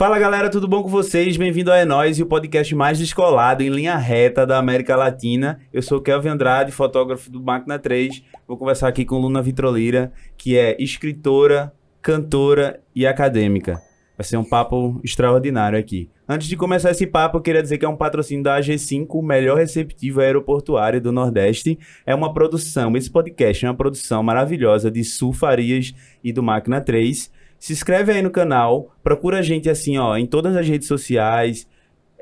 Fala galera, tudo bom com vocês? Bem-vindo a É Nós e o podcast mais descolado em linha reta da América Latina. Eu sou Kelvin Andrade, fotógrafo do Máquina 3. Vou conversar aqui com Luna Vitrolira, que é escritora, cantora e acadêmica. Vai ser um papo extraordinário aqui. Antes de começar esse papo, eu queria dizer que é um patrocínio da AG5, o melhor receptivo aeroportuário do Nordeste. É uma produção, esse podcast é uma produção maravilhosa de Sul Farias e do Máquina 3. Se inscreve aí no canal, procura a gente assim, ó, em todas as redes sociais.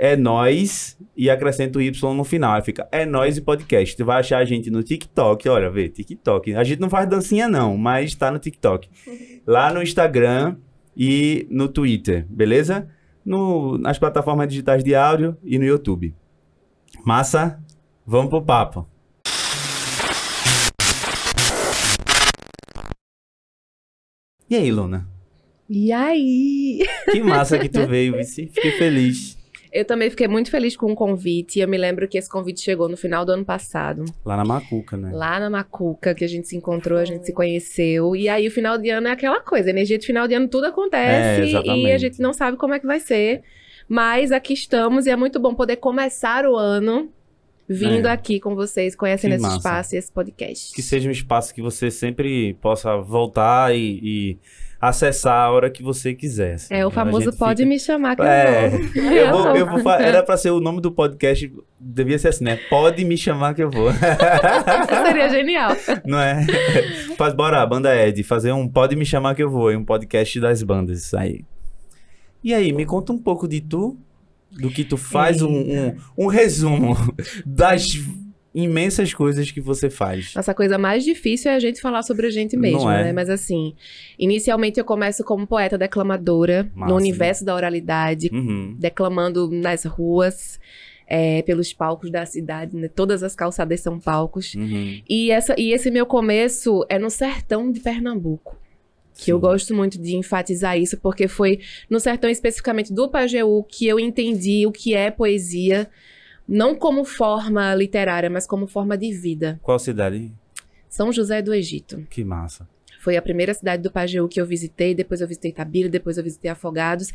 É nós e acrescenta o Y no final. Fica é nós e podcast. Tu vai achar a gente no TikTok, olha, vê, TikTok. A gente não faz dancinha não, mas tá no TikTok. Lá no Instagram e no Twitter, beleza? No, nas plataformas digitais de áudio e no YouTube. Massa? Vamos pro papo. E aí, Luna? E aí? Que massa que tu veio, Vici. Fiquei feliz. Eu também fiquei muito feliz com o convite. Eu me lembro que esse convite chegou no final do ano passado. Lá na Macuca, né? Lá na Macuca, que a gente se encontrou, a gente se conheceu. E aí o final de ano é aquela coisa. Energia de final de ano tudo acontece. É, e a gente não sabe como é que vai ser. Mas aqui estamos e é muito bom poder começar o ano vindo É. aqui com vocês, conhecendo Que esse massa. espaço e esse podcast. Que seja um espaço que você sempre possa voltar e, e acessar a hora que você quiser. assim. É o A famoso pode fica- me chamar que É, eu vou. eu vou, eu vou fa- era pra ser o nome do podcast, devia ser assim, né? Pode me chamar que eu vou. Seria genial. Não é? Faz, bora, banda Ed, fazer um Pode me chamar que eu vou, um podcast das bandas, isso aí. E aí, me conta um pouco de tu, do que tu faz, um, um, um resumo das imensas coisas que você faz. Nossa, a coisa mais difícil é a gente falar sobre a gente mesmo, é? né? Mas assim, inicialmente eu começo como poeta declamadora Massa, no universo da oralidade, Uhum. declamando nas ruas, é, pelos palcos da cidade, né? Todas as calçadas são palcos. Uhum. E, essa, e esse meu começo é no sertão de Pernambuco. Que eu Sim. gosto muito de enfatizar isso, porque foi no sertão especificamente do Pajeú que eu entendi o que é poesia, não como forma literária, mas como forma de vida. Qual cidade? São José do Egito. Que massa. Foi a primeira cidade do Pajeú que eu visitei, depois eu visitei Itabira, depois eu visitei Afogados.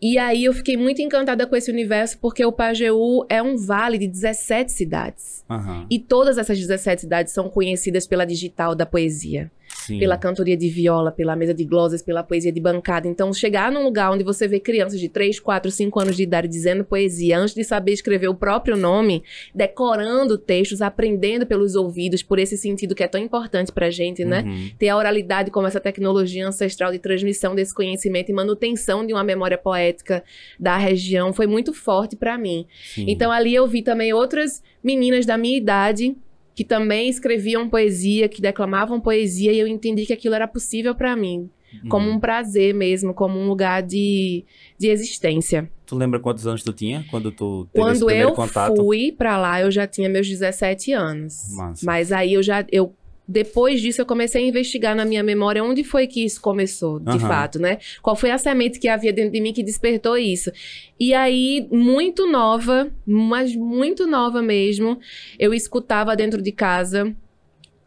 E aí eu fiquei muito encantada com esse universo, porque o Pajeú é um vale de 17 cidades. Aham. E todas essas 17 cidades são conhecidas pela digital da poesia, Sim. pela cantoria de viola, pela mesa de glosas, pela poesia de bancada. Então, chegar num lugar onde você vê crianças de 3, 4, 5 anos de idade dizendo poesia antes de saber escrever o próprio nome, decorando textos, aprendendo pelos ouvidos, por esse sentido que é tão importante pra gente, né? Uhum. ter a oralidade como essa tecnologia ancestral de transmissão desse conhecimento e manutenção de uma memória poética da região foi muito forte para mim. Sim. Então ali eu vi também outras meninas da minha idade que também escreviam poesia, que declamavam poesia e eu entendi que aquilo era possível para mim, como Uhum. um prazer mesmo, como um lugar de, de existência. Tu lembra quantos anos tu tinha quando tu teve esse Quando eu contato? fui pra lá, eu já tinha meus 17 anos. Massa. Mas aí eu já eu depois disso eu comecei a investigar na minha memória onde foi que isso começou, de Aham. fato, né? Qual foi a semente que havia dentro de mim que despertou isso? E aí, muito nova, mas muito nova mesmo, eu escutava dentro de casa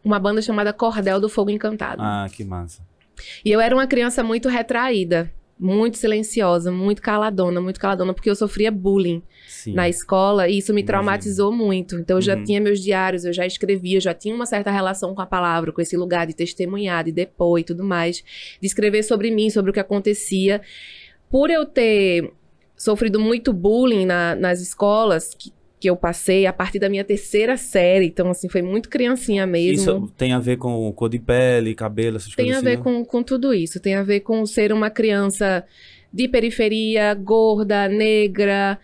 uma banda chamada Cordel do Fogo Encantado. Ah, que massa. E eu era uma criança muito retraída, muito silenciosa, muito caladona, muito caladona, porque eu sofria bullying Sim. na escola e isso me traumatizou muito. Então eu já Uhum. tinha meus diários, eu já escrevia, já tinha uma certa relação com a palavra, com esse lugar de testemunhar, de depor e tudo mais, de escrever sobre mim, sobre o que acontecia. Por eu ter sofrido muito bullying na- nas escolas que, que eu passei a partir da minha terceira série, então assim foi muito criancinha mesmo. Isso tem a ver com cor de pele, cabelo, essas Tem coisas a ver assim, com, com tudo isso. Tem a ver com ser uma criança de periferia, gorda, negra,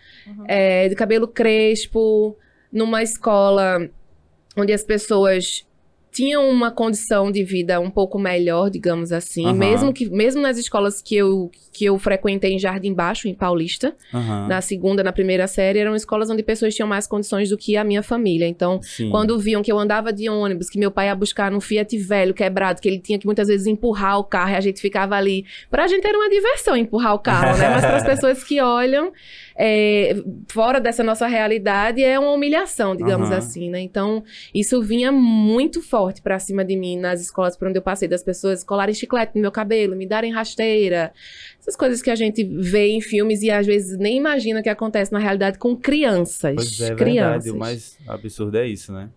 é, de cabelo crespo, numa escola onde as pessoas tinham uma condição de vida um pouco melhor, digamos assim. Aham. Mesmo que mesmo nas escolas que eu, que eu frequentei em Jardim Baixo, em Paulista, Aham. na segunda, na primeira série, eram escolas onde pessoas tinham mais condições do que a minha família. Então, Sim. quando viam que eu andava de ônibus, que meu pai ia buscar num Fiat velho, quebrado, que ele tinha que muitas vezes empurrar o carro e a gente ficava ali. Pra gente era uma diversão empurrar o carro, né? Mas para as pessoas que olham é, fora dessa nossa realidade, é uma humilhação, digamos Aham. assim, né? Então, isso vinha muito forte forte pra cima de mim nas escolas por onde eu passei, das pessoas colarem chiclete no meu cabelo, me darem rasteira. Essas coisas que a gente vê em filmes e às vezes nem imagina que acontece na realidade com crianças. Pois é, crianças. verdade. O mais absurdo é isso, né?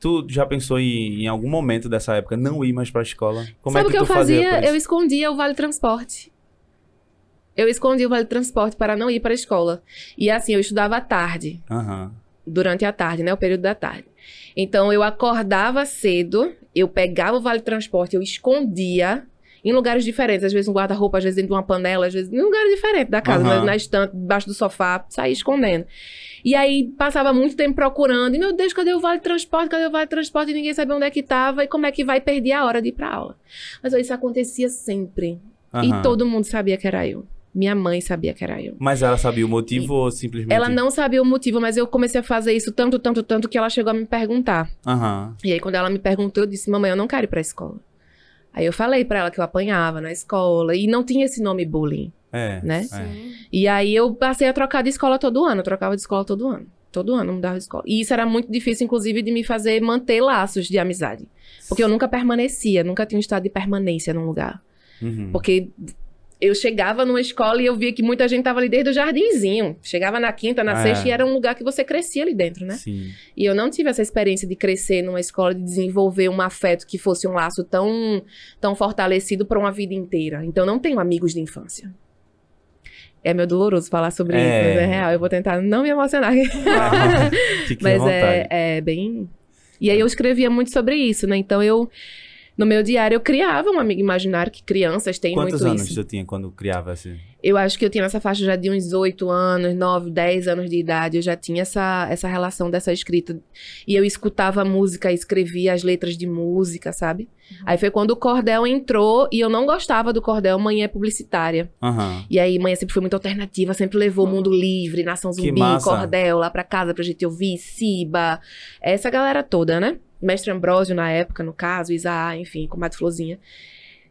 Tu já pensou em, em algum momento dessa época não ir mais pra escola? Como Sabe é que, o que eu fazia? Eu escondia o vale transporte. Eu escondia o vale transporte para não ir para a escola. E assim, eu estudava à tarde, Aham. Durante a tarde, né? O período da tarde. Então eu acordava cedo, eu pegava o vale transporte, eu escondia em lugares diferentes, às vezes no guarda-roupa, às vezes dentro de uma panela, às vezes em lugares diferentes da casa, Aham. na, estante, debaixo do sofá, saía escondendo. E aí passava muito tempo procurando, e meu Deus, cadê o vale transporte? Cadê o vale transporte? E ninguém sabia onde é que estava e como é que vai perder a hora de ir para aula. Mas ó, isso acontecia sempre. aham. E todo mundo sabia que era eu. Minha mãe sabia que era eu. Mas ela sabia o motivo ou simplesmente... Ela não sabia o motivo, mas eu comecei a fazer isso tanto, tanto, tanto que ela chegou a me perguntar. Aham. E aí, quando ela me perguntou, eu disse: Mamãe, eu não quero ir pra escola. Aí eu falei pra ela que eu apanhava na escola e não tinha esse nome bullying, É. né? É. Sim. E aí eu passei a trocar de escola todo ano, eu trocava de escola todo ano. Todo ano mudava de escola. E isso era muito difícil, inclusive, de me fazer manter laços de amizade. Porque eu nunca permanecia, nunca tinha um estado de permanência num lugar. Uhum. Porque eu chegava numa escola e eu via que muita gente tava ali desde o jardinzinho. Chegava na quinta, na Ah, sexta é. e era um lugar que você crescia ali dentro, né? Sim. E eu não tive essa experiência de crescer numa escola, de desenvolver um afeto que fosse um laço tão, tão fortalecido para uma vida inteira. Então, não tenho amigos de infância. É meio doloroso falar sobre É. isso, mas é real. Eu vou tentar não me emocionar. À mas é, é bem. E aí eu escrevia muito sobre isso, né? Então eu. No meu diário, eu criava um amigo imaginário, que crianças têm Quantos muito anos isso. você tinha quando criava assim? Eu acho que eu tinha essa faixa já de uns 8 anos, 9, 10 anos de idade. Eu já tinha essa, essa relação dessa escrita. E eu escutava música, escrevia as letras de música, sabe? Aí foi quando o cordel entrou e eu não gostava do cordel. Mãe é publicitária. Aham. E aí, mãe sempre foi muito alternativa, sempre levou o Mundo Livre, Nação Zumbi. Cordel lá pra casa pra gente ouvir, Siba, essa galera toda, né? Mestre Ambrósio na época, no caso, Isaá, enfim, Comadre Florzinha.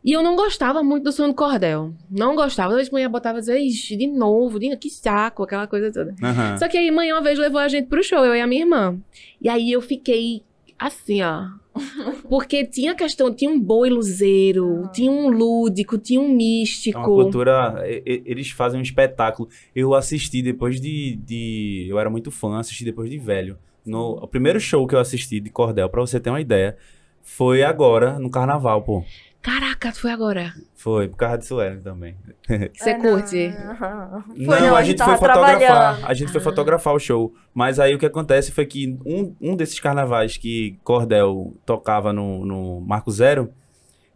E eu não gostava muito do som do cordel. Não gostava. Toda vez que a mãe botava, eu dizia, ixi, de novo, de... que saco, aquela coisa toda. Aham. Só que aí, mãe uma vez levou a gente pro show, eu e a minha irmã. E aí eu fiquei assim, ó. Porque tinha questão, tinha um boi luzeiro, Ah. tinha um lúdico, tinha um É uma místico. cultura. e- e- Eles fazem um espetáculo. Eu assisti depois de. de- eu era muito fã, assisti depois de velho. No, o primeiro show que eu assisti de Cordel, pra você ter uma ideia, foi agora, no carnaval, pô. Caraca, foi agora. Foi, por causa de Suelen também. Você Ah, curte. não. Não, Foi, a, gente foi fotografar. A gente foi Ah. fotografar o show. Mas aí o que acontece foi que um, um desses carnavais que Cordel tocava no, no Marco Zero,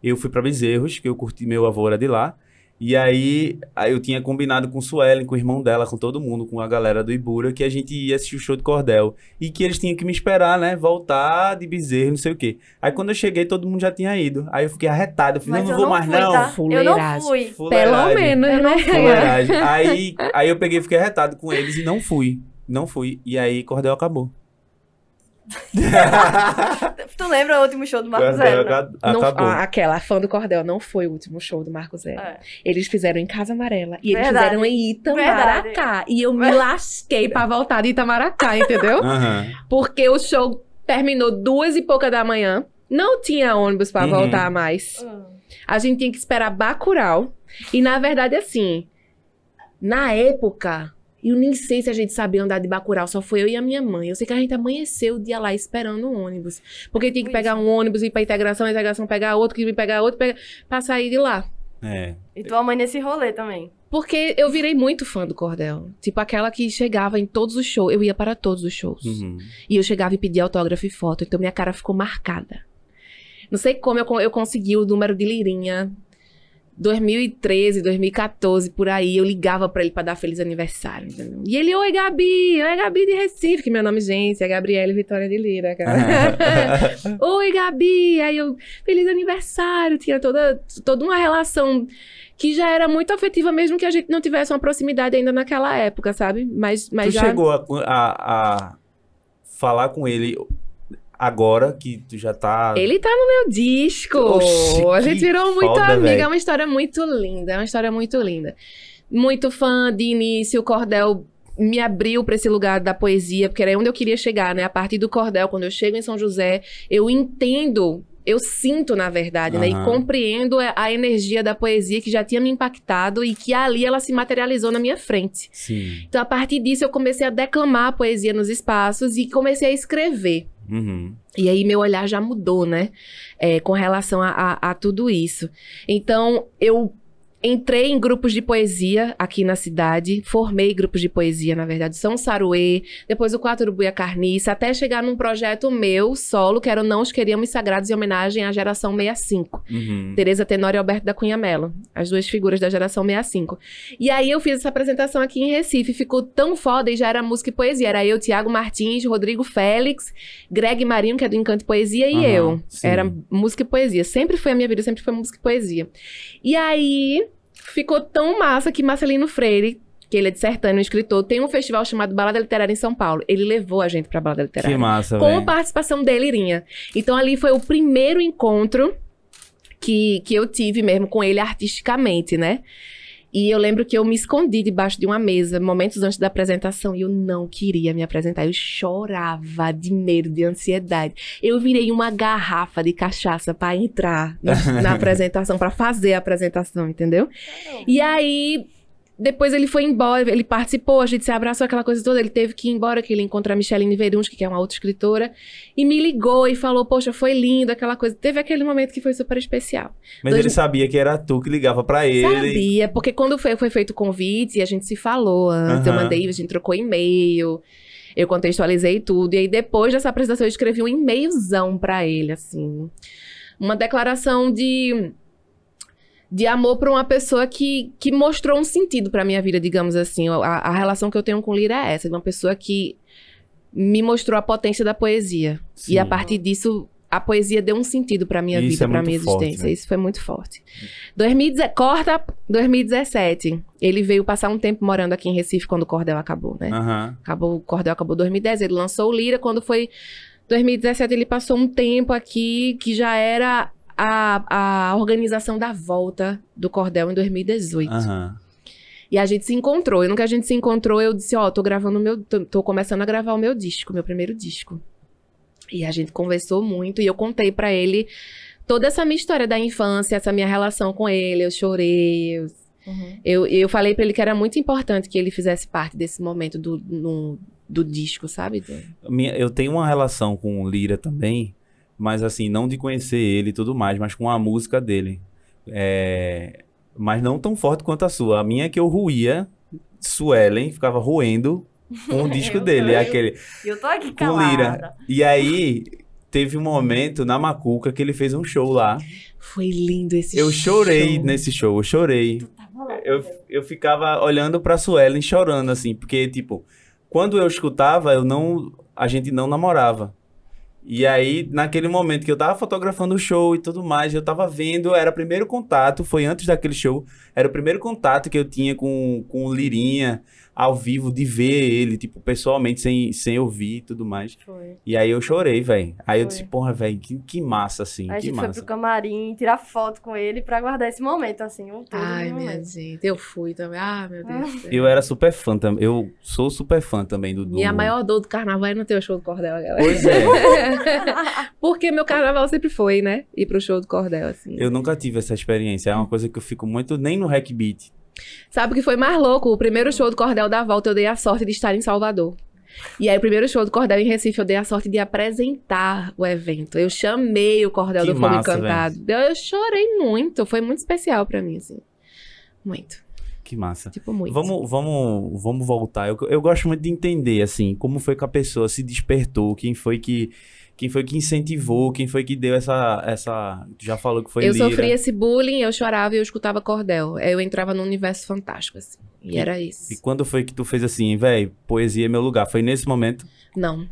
eu fui pra Bezerros, que eu curti, meu avô era de lá. E aí, aí eu tinha combinado com Suelen, com o irmão dela, com todo mundo, com a galera do Ibura, que a gente ia assistir o show de Cordel. E que eles tinham que me esperar, né? Voltar de Bezerro, não sei o quê. Aí quando eu cheguei, todo mundo já tinha ido. Aí eu fiquei arretado. Eu falei, Mas não, eu não vou não mais fui, não. tá? Eu não Fuleiragem. fui. Pelo Fuleiragem. menos, Eu não né? fui. Aí, aí eu peguei e fiquei arretado com eles e não fui. Não fui. E aí Cordel acabou. Tu lembra o último show do Marco Cordel Zero? né? Não- ah, aquela, a fã do Cordel, não foi o último show do Marco Zero. É. Eles fizeram em Casa Amarela. E eles Verdade. fizeram em Itamaracá. Verdade. E eu me lasquei pra voltar de Itamaracá, entendeu? Aham. Porque o show terminou duas e pouca da manhã. Não tinha ônibus pra Uhum. voltar mais. Hum. A gente tinha que esperar Bacurau. E na verdade, assim, na época, eu nem sei se a gente sabia andar de Bacurau, só foi eu e a minha mãe. Eu sei que a gente amanheceu o dia lá esperando um ônibus. Porque tinha que pegar um ônibus, ir pra integração, a integração pegar outro, que ir pegar outro, pegar... pra sair de lá. É. E tua mãe nesse rolê também. Porque eu virei muito fã do Cordel. Tipo, aquela que chegava em todos os shows. Eu ia para todos os shows. Uhum. E eu chegava e pedia autógrafo e foto. Então minha cara ficou marcada. Não sei como eu, eu consegui o número de Lirinha. 2013, 2014, por aí, eu ligava pra ele pra dar feliz aniversário, entendeu? E ele, oi, Gabi, oi, Gabi de Recife, que meu nome, gente, é Gabriele Vitória de Lira, cara. oi, Gabi, aí eu, feliz aniversário, tinha toda, toda uma relação que já era muito afetiva, mesmo que a gente não tivesse uma proximidade ainda naquela época, sabe? Mas, mas tu já... chegou a, a- a falar com ele agora que tu já tá. Ele tá no meu disco. Oxi, a gente virou muito foda, amiga. véi. É uma história muito linda. É uma história muito linda. Muito fã de início. O Cordel me abriu para esse lugar da poesia, porque era onde eu queria chegar, né? A partir do cordel, quando eu chego em São José, eu entendo, eu sinto, na verdade, né? E compreendo a- a energia da poesia que já tinha me impactado e que ali ela se materializou na minha frente. Sim. Então, a partir disso, eu comecei a declamar a poesia nos espaços e comecei a escrever. Uhum. E aí meu olhar já mudou, né? É, com relação a, a- a tudo isso. Então, eu entrei em grupos de poesia aqui na cidade, formei grupos de poesia, na verdade, São Saruê, depois o Quatro Buia Carniça, até chegar num projeto meu, solo, que era o Não Os Queríamos Sagrados, em homenagem à geração 65. Uhum. Tereza Tenório e Alberto da Cunha Mello, as duas figuras da geração 65. E aí eu fiz essa apresentação aqui em Recife, ficou tão foda e já era música e poesia. Era eu, Tiago Martins, Rodrigo Félix, Greg Marinho, que é do Encanto e Poesia, e Aham, eu. sim. Era música e poesia. Sempre foi a minha vida, sempre foi música e poesia. E aí ficou tão massa que Marcelino Freire, que ele é de Sertânia, um escritor, tem um festival chamado Balada Literária em São Paulo. Ele levou a gente pra Balada Literária Que massa, com a velho. participação dele, Irinha. Então ali foi o primeiro encontro que, que eu tive mesmo com ele artisticamente, né? E eu lembro que eu me escondi debaixo de uma mesa, momentos antes da apresentação, e eu não queria me apresentar. Eu chorava de medo, de ansiedade. Eu virei uma garrafa de cachaça pra entrar na, na apresentação, pra fazer a apresentação, entendeu? E aí, depois ele foi embora, ele participou, a gente se abraçou, aquela coisa toda. Ele teve que ir embora, que ele encontrou a Micheline Verunski, que é uma outra escritora, e me ligou e falou: Poxa, foi lindo, aquela coisa. Teve aquele momento que foi super especial. Mas Dois- ele sabia que era tu que ligava pra ele. Sabia, porque quando foi, foi feito o convite, a gente se falou antes, eu Aham. mandei, a gente trocou e-mail. Eu contextualizei tudo. E aí, depois dessa apresentação, eu escrevi um e-mailzão pra ele, assim. Uma declaração de de amor pra uma pessoa que, que mostrou um sentido pra minha vida, digamos assim. A, a relação que eu tenho com Lira é essa, de uma pessoa que me mostrou a potência da poesia. Sim. E a partir disso, a poesia deu um sentido pra minha Isso vida, é muito minha forte, existência. né? Isso foi muito forte. 2010, corta 2017. Ele veio passar um tempo morando aqui em Recife quando o Cordel acabou, né? Aham. Acabou, o Cordel acabou em 2010, ele lançou o Lira. Quando foi 2017, ele passou um tempo aqui que já era a, a organização da volta do Cordel em 2018. Aham. E a gente se encontrou. E no que a gente se encontrou, eu disse, ó, tô gravando o meu. Tô, tô começando a gravar o meu disco, meu primeiro disco. E a gente conversou muito e eu contei pra ele toda essa minha história da infância, essa minha relação com ele. Eu chorei, eu Uhum. eu, eu falei pra ele que era muito importante que ele fizesse parte desse momento do, no- do disco, sabe? Eu tenho uma relação com o Lira também, mas assim, não de conhecer ele e tudo mais, mas com a música dele. É, Mas não tão forte quanto a sua. A minha é que eu ruía, Suelen, ficava roendo com o disco Eu dele. também. Aquele, eu tô aqui com Lira. calada. E aí, teve um momento na Macuca que ele fez um show lá. Foi lindo esse Eu chorei show. nesse show, eu chorei. Lá, Eu, eu ficava olhando pra Suelen chorando, assim, porque, tipo, quando eu escutava, eu não. A gente não namorava. E aí, naquele momento que eu tava fotografando o show e tudo mais, eu tava vendo, era o primeiro contato, foi antes daquele show, era o primeiro contato que eu tinha com, com o Lirinha ao vivo, de ver ele, tipo, pessoalmente, sem, sem ouvir e tudo mais. Foi. E aí eu chorei, velho. Aí eu Foi. disse, porra, velho, que, que massa, assim, Aí a que gente foi massa. pro camarim tirar foto com ele pra guardar esse momento, assim, um todo Ai, minha momento. gente, eu fui também. Ah, meu Deus. Eu era super fã também, eu sou super fã também do... do... Minha maior dor do carnaval é não ter o show do Cordel, galera. Pois é. Porque meu carnaval sempre foi, né? Ir pro show do Cordel, assim. Eu nunca tive essa experiência. É uma coisa que eu fico muito. Nem no Hack Beat. Sabe o que foi mais louco? O primeiro show do Cordel da volta, eu dei a sorte de estar em Salvador. E aí, o primeiro show do Cordel em Recife, eu dei a sorte de apresentar o evento. Eu chamei o Cordel Que do Fogo Encantado. Eu, eu chorei muito. Foi muito especial pra mim, assim. Muito. Que massa. Tipo, muito. Vamos, vamos, vamos voltar. Eu, eu gosto muito de entender, assim, como foi que a pessoa se despertou, quem foi que. Quem foi que incentivou, quem foi que deu essa. essa já falou que foi eu Lira. sofria esse bullying, eu chorava e eu escutava Cordel. Eu entrava num universo fantástico, assim. E E- era isso. E quando foi que tu fez assim, velho, poesia é meu lugar? Foi nesse momento? Não.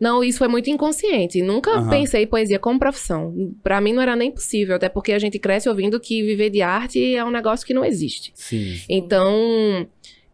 Não, isso foi muito inconsciente. Nunca Aham. pensei em poesia como profissão. Pra mim não era nem possível, até porque a gente cresce ouvindo que viver de arte é um negócio que não existe. Sim. Então,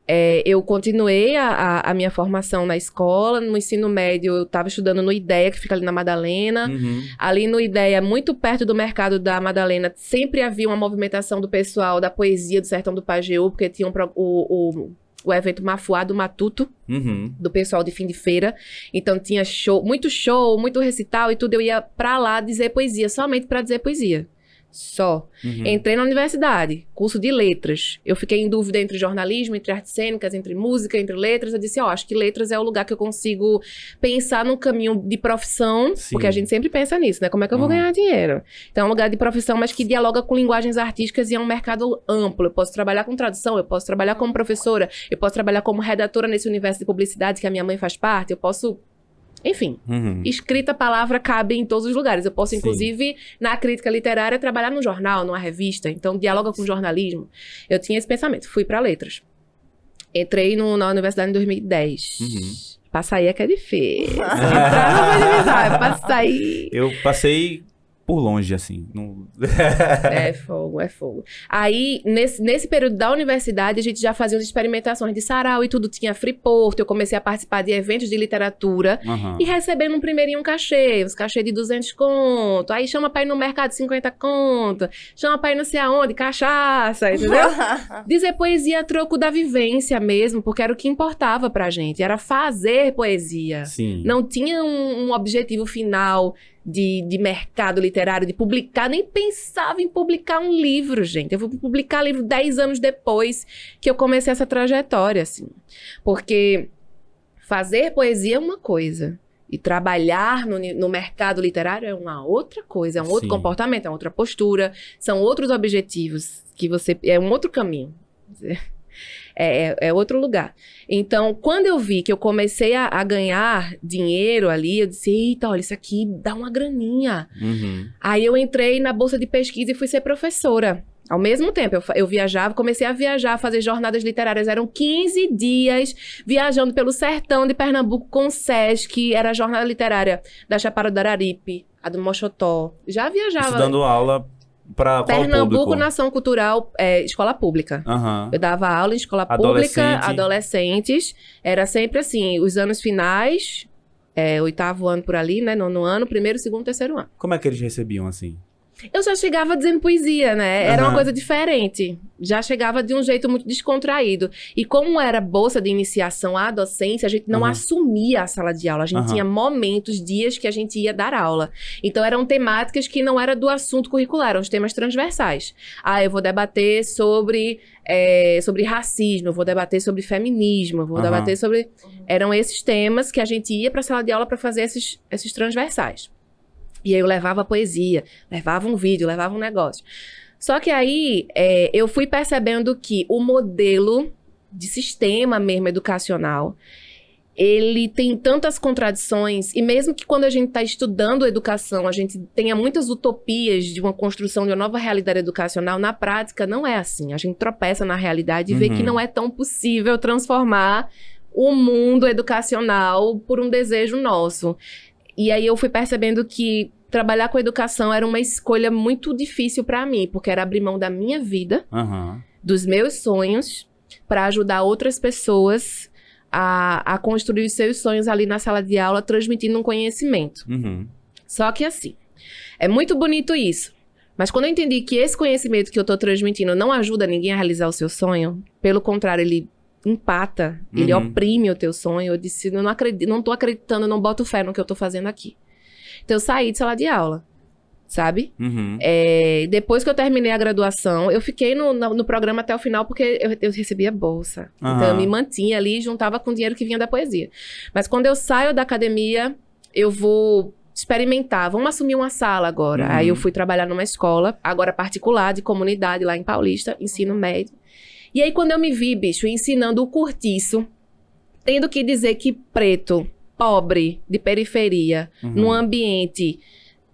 é, eu continuei a, a- a minha formação na escola. No ensino médio, eu estava estudando no IDEA, que fica ali na Madalena. Uhum. Ali no IDEA, muito perto do mercado da Madalena, sempre havia uma movimentação do pessoal da poesia do Sertão do Pajeú, porque tinha um o, o o evento Mafuá do Matuto, Uhum. do pessoal de fim de feira. Então tinha show, muito show, muito recital e tudo. Eu ia pra lá dizer poesia, somente pra dizer poesia. Só. Uhum. Entrei na universidade, curso de letras. Eu fiquei em dúvida entre jornalismo, entre artes cênicas, entre música, entre letras. Eu disse, ó, acho que letras é o lugar que eu consigo pensar num caminho de profissão, Sim. porque a gente sempre pensa nisso, né? Como é que eu vou Uhum. ganhar dinheiro? Então é um lugar de profissão, mas que dialoga com linguagens artísticas e é um mercado amplo. Eu posso trabalhar com tradução, eu posso trabalhar como professora, eu posso trabalhar como redatora nesse universo de publicidade que a minha mãe faz parte, eu posso. Enfim, Uhum. escrita, palavra cabe em todos os lugares. Eu posso, Sim. inclusive, na crítica literária, trabalhar num jornal, numa revista. Então, dialoga com jornalismo. Eu tinha esse pensamento. Fui pra letras. Entrei no- na universidade em 2010. Uhum. Pra sair é que é difícil. Entrar não vai divisar, é pra sair. Eu passei por longe, assim. Não... É fogo, é fogo. Aí, nesse, nesse período da universidade, a gente já fazia umas experimentações de sarau e tudo. Tinha Freeport, eu comecei a participar de eventos de literatura. Aham. E recebendo um primeirinho um cachê, uns cachê de 200 conto. Aí chama pra ir no mercado 50 conto. Chama pra ir não sei aonde, cachaça, entendeu? Dizer poesia a troco da vivência mesmo, porque era o que importava pra gente. Era fazer poesia. Sim. Não tinha um, um objetivo final de, de mercado literário, de publicar. Nem pensava em publicar um livro, gente. Eu vou publicar livro 10 anos depois que eu comecei essa trajetória, assim. Porque fazer poesia é uma coisa. E trabalhar no, no mercado literário é uma outra coisa, é um outro Sim. comportamento, é outra postura, são outros objetivos que você. É um outro caminho. É, é, é outro lugar. Então, quando eu vi que eu comecei a, a ganhar dinheiro ali, eu disse: eita, olha, isso aqui dá uma graninha. Uhum. Aí eu entrei na bolsa de pesquisa e fui ser professora. Ao mesmo tempo, eu, eu viajava, comecei a viajar, fazer jornadas literárias. Eram 15 dias viajando pelo sertão de Pernambuco com o SESC. Era a jornada literária da Chapada do Araripe, a do Mochotó. Já viajava. Isso dando aula pra Pernambuco, público? Nação Cultural, é, escola pública. Aham. Eu dava aula em escola Adolescente. pública, adolescentes. Era sempre assim, os anos finais, é, oitavo ano por ali, né? Nono ano, primeiro, segundo, terceiro ano. Como é que eles recebiam, assim? Eu já chegava dizendo poesia, né? Era uma Aham. coisa diferente. Já chegava de um jeito muito descontraído. E como era bolsa de iniciação à docência, a gente não Aham. assumia a sala de aula. A gente Aham. tinha momentos, dias que a gente ia dar aula. Então eram temáticas que não era do assunto curricular, eram os temas transversais. Ah, eu vou debater sobre, é, sobre racismo, eu vou debater sobre feminismo, eu vou Aham. debater sobre. Eram esses temas que a gente ia para a sala de aula para fazer esses, esses transversais. E aí eu levava poesia, levava um vídeo, levava um negócio. Só que aí é, eu fui percebendo que o modelo de sistema mesmo educacional ele tem tantas contradições, e mesmo que quando a gente está estudando educação, a gente tenha muitas utopias de uma construção de uma nova realidade educacional, na prática não é assim. A gente tropeça na realidade e vê Uhum. que não é tão possível transformar o mundo educacional por um desejo nosso. E aí eu fui percebendo que trabalhar com educação era uma escolha muito difícil para mim, porque era abrir mão da minha vida Aham. dos meus sonhos para ajudar outras pessoas a, a construir os seus sonhos ali na sala de aula, transmitindo um conhecimento. Uhum. Só que assim, é muito bonito isso. Mas quando eu entendi que esse conhecimento que eu tô transmitindo não ajuda ninguém a realizar o seu sonho, pelo contrário, ele empata, ele Uhum. oprime o teu sonho, eu disse, eu não acredito, não tô acreditando, não boto fé no que eu tô fazendo aqui. Então eu saí de sala de aula, sabe? Uhum. É, depois que eu terminei a graduação, eu fiquei no, no, no programa até o final porque eu, eu recebia bolsa. Então Aham. eu me mantinha ali e juntava com o dinheiro que vinha da poesia. Mas quando eu saio da academia, eu vou experimentar. Vamos assumir uma sala agora. Uhum. Aí eu fui trabalhar numa escola, agora particular, de comunidade lá em Paulista, ensino médio. E aí quando eu me vi, bicho, ensinando o curtiço, tendo que dizer que preto, pobre, de periferia, Uhum. num ambiente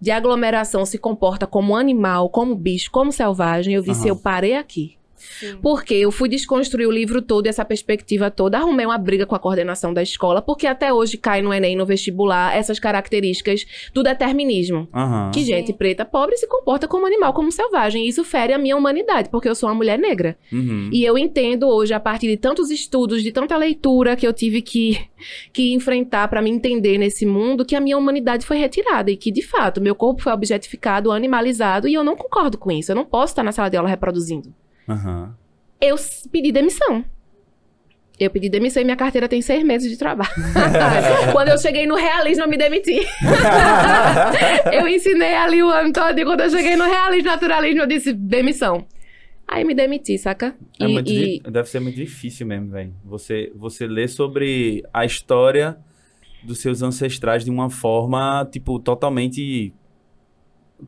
de aglomeração se comporta como animal, como bicho, como selvagem, eu disse, Aham. eu parei aqui. Sim. Porque eu fui desconstruir o livro todo, essa perspectiva toda, arrumei uma briga com a coordenação da escola, porque até hoje cai no Enem, no vestibular, essas características do determinismo. Aham. Que Sim. gente preta pobre se comporta como animal, como selvagem. E isso fere a minha humanidade, porque eu sou uma mulher negra. Uhum. E eu entendo hoje, a partir de tantos estudos, de tanta leitura que eu tive que, que enfrentar para me entender nesse mundo, que a minha humanidade foi retirada e que, de fato, meu corpo foi objetificado, animalizado, e eu não concordo com isso. Eu não posso estar na sala de aula reproduzindo. Aham. Eu pedi demissão. Eu pedi demissão e minha carteira tem seis meses de trabalho. quando eu cheguei no realismo, eu me demiti. eu ensinei ali o ano todo e quando eu cheguei no realismo, naturalismo, eu disse demissão. Aí me demiti, saca? É E- muito e- Deve ser muito difícil mesmo, velho. Você, você lê sobre a história dos seus ancestrais de uma forma, tipo, totalmente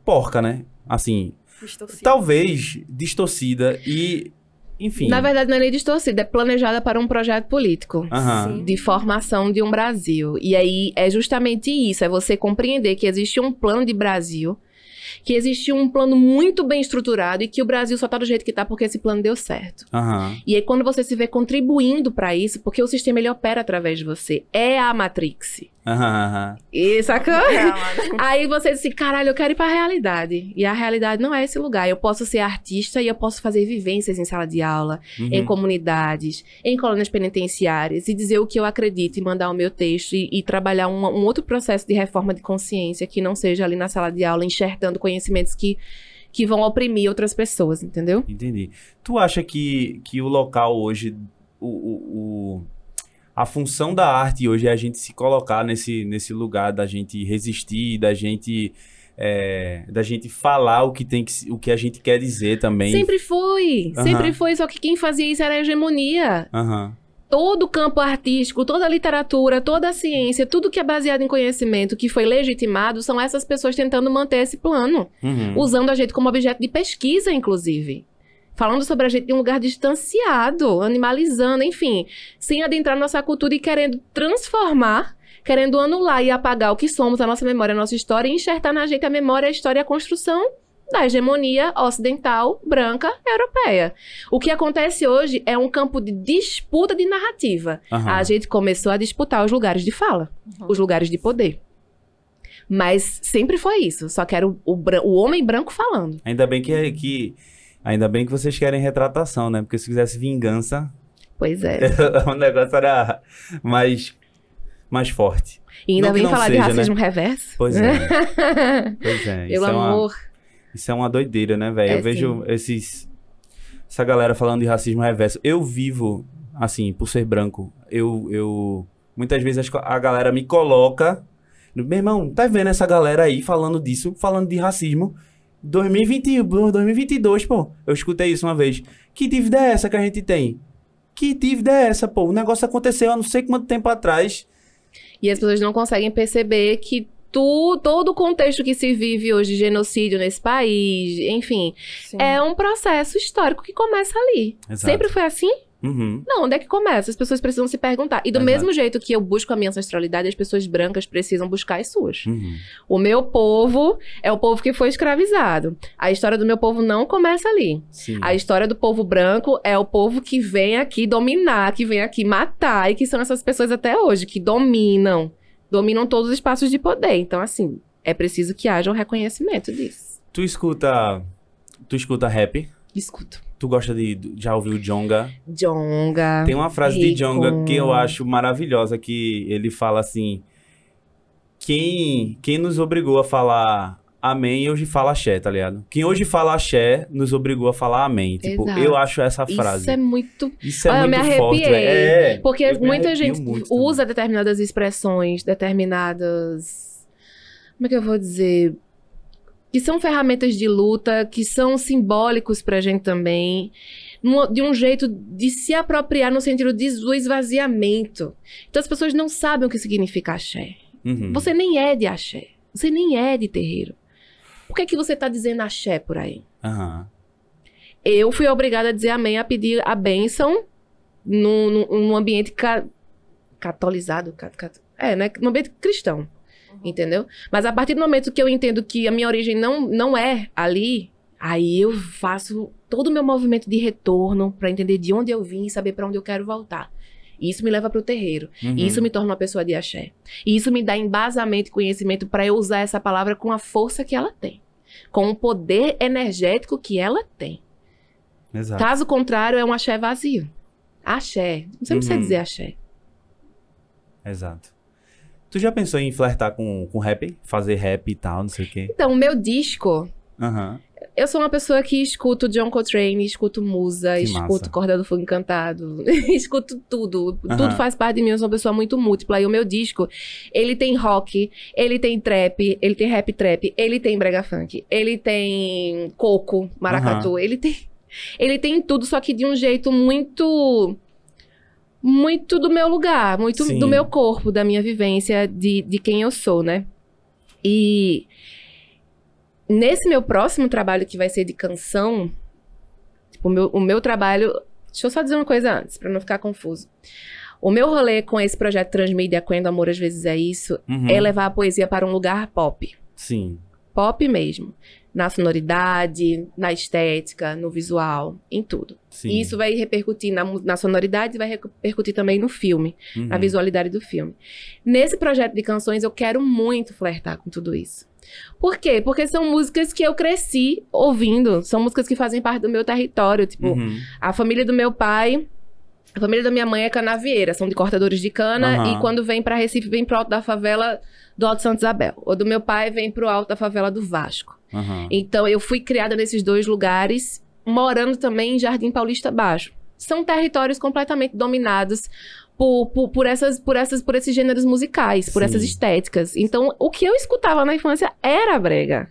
porca, né? Assim, Distorcido. talvez distorcida e, enfim. Na verdade, não é nem distorcida, é planejada para um projeto político. Sim. de formação de um Brasil. E aí é justamente isso, é você compreender que existe um plano de Brasil, que existe um plano muito bem estruturado e que o Brasil só tá do jeito que tá porque esse plano deu certo. Aham. E aí quando você se vê contribuindo para isso, porque o sistema ele opera através de você, é a Matrix. Aham. aham. E sacou? É. Aí você diz assim, caralho, eu quero ir pra realidade. E a realidade não é esse lugar. Eu posso ser artista e eu posso fazer vivências em sala de aula, Uhum. em comunidades, em colônias penitenciárias e dizer o que eu acredito e mandar o meu texto e, e trabalhar uma- um outro processo de reforma de consciência que não seja ali na sala de aula enxertando conhecimentos que, que vão oprimir outras pessoas, entendeu? Entendi. Tu acha que, que o local hoje, o, o, o- a função da arte hoje é a gente se colocar nesse, nesse lugar da gente resistir, da gente, é, da gente falar o que, tem que, o que a gente quer dizer também. Sempre foi, Aham. sempre foi, só que quem fazia isso era a hegemonia. Aham. todo o campo artístico, toda a literatura, toda a ciência, tudo que é baseado em conhecimento, que foi legitimado, são essas pessoas tentando manter esse plano, Uhum. usando a gente como objeto de pesquisa, inclusive. Falando sobre a gente de um lugar distanciado, animalizando, enfim, sem adentrar nossa cultura e querendo transformar, querendo anular e apagar o que somos, a nossa memória, a nossa história, e enxertar na gente a memória, a história e a construção da hegemonia ocidental, branca, europeia. O que acontece hoje é um campo de disputa de narrativa. Aham. A gente começou a disputar os lugares de fala, Uhum. os lugares de poder. Mas sempre foi isso, só que era o, o o homem branco falando. Ainda bem que, que ainda bem que vocês querem retratação, né? Porque se quisesse vingança, Pois é. o negócio era mais mais forte. E ainda Não não falar de seja, racismo reverso. Pois é. Pois é. Pelo isso é uma- amor. Isso é uma doideira, né, velho? É, eu vejo esses. Essa galera falando de racismo reverso. Eu vivo, assim, por ser branco. Eu. eu muitas vezes a galera me coloca. Meu irmão, tá vendo essa galera aí falando disso, falando de racismo? 2021, 2022, pô. Eu escutei isso uma vez. Que dívida é essa que a gente tem? Que dívida é essa, pô? O negócio aconteceu há não sei quanto tempo atrás. E as pessoas não conseguem perceber que tu, todo o contexto que se vive hoje de genocídio nesse país, enfim, Sim. é um processo histórico que começa ali. Exato. Sempre foi assim? Uhum. Não, onde é que começa? As pessoas precisam se perguntar. E do Exato. mesmo jeito que eu busco a minha ancestralidade, as pessoas brancas precisam buscar as suas. Uhum. O meu povo é o povo que foi escravizado. A história do meu povo não começa ali. Sim. A história do povo branco é o povo que vem aqui dominar, que vem aqui matar, e que são essas pessoas até hoje, que dominam. Dominam todos os espaços de poder. Então, assim, é preciso que haja um reconhecimento disso. Tu escuta. Tu escuta rap? Escuto. Tu gosta de. Já ouviu Jonga? Jonga. Tem uma frase de Rico. Jonga que eu acho maravilhosa, que ele fala assim: quem, quem nos obrigou a falar amém hoje fala axé, tá ligado? Quem hoje fala axé nos obrigou a falar amém. Tipo, Exato. eu acho essa frase. Isso é muito Isso é Olha, eu me muito forte, arrepiei, velho. É, Porque eu me muita gente muito também. usa determinadas expressões, determinadas. Como é que eu vou dizer? Que são ferramentas de luta, que são simbólicos pra gente também. De um jeito de se apropriar no sentido de- do esvaziamento. Então as pessoas não sabem o que significa axé. Uhum. Você nem é de axé. Você nem é de terreiro. Por que, que você tá dizendo axé por aí? Aham. eu fui obrigada a dizer amém, a pedir a bênção num, num- num ambiente ca- catolizado. ca- ca- é, né? Num ambiente cristão. Entendeu? Mas a partir do momento que eu entendo que a minha origem não, não é ali, aí eu faço todo o meu movimento de retorno pra entender de onde eu vim e saber pra onde eu quero voltar. E isso me leva pro terreiro. Uhum. E isso me torna uma pessoa de axé. E isso me dá embasamento e conhecimento pra eu usar essa palavra com a força que ela tem. Com o poder energético que ela tem. Exato. Caso contrário, é um axé vazio. Axé. Você não precisa Uhum. dizer axé. Exato. Tu já pensou em flertar com, com rap? Fazer rap e tal, não sei o quê? Então, o meu disco. Eu sou uma pessoa que escuto John Coltrane, escuto Musa, Que escuto massa. Corda do Fogo Encantado, escuto tudo. Tudo faz parte de mim, eu sou uma pessoa muito múltipla. E o meu disco, ele tem rock, ele tem trap, ele tem rap trap, ele tem brega funk, ele tem coco, maracatu, ele tem... Ele tem tudo, só que de um jeito muito... Muito do meu lugar, muito Sim. do meu corpo, da minha vivência, de, de quem eu sou, né? E nesse meu próximo trabalho, que vai ser de canção, tipo, o, meu, o meu trabalho. Deixa eu só dizer uma coisa antes, pra não ficar confuso. O meu rolê com esse projeto Transmídia, Quando Amor às vezes é isso, Uhum. é levar a poesia para um lugar pop. Sim. Pop mesmo. Na sonoridade, na estética, no visual, em tudo. Sim. E isso vai repercutir na, na sonoridade e vai repercutir também no filme Uhum. a visualidade do filme. Nesse projeto de canções, eu quero muito flertar com tudo isso. Por quê? Porque são músicas que eu cresci ouvindo, são músicas que fazem parte do meu território. Tipo, Uhum. a família do meu pai, a família da minha mãe é canavieira, são de cortadores de cana, Aham. e quando vem pra Recife, vem pro alto da favela do Alto Santa Isabel. Ou do meu pai, vem pro alto da favela do Vasco. Aham. Então, eu fui criada nesses dois lugares, morando também em Jardim Paulista Baixo. São territórios completamente dominados por, por, por essas, por, essas, por esses gêneros musicais, por Sim. essas estéticas. Então, o que eu escutava na infância era brega,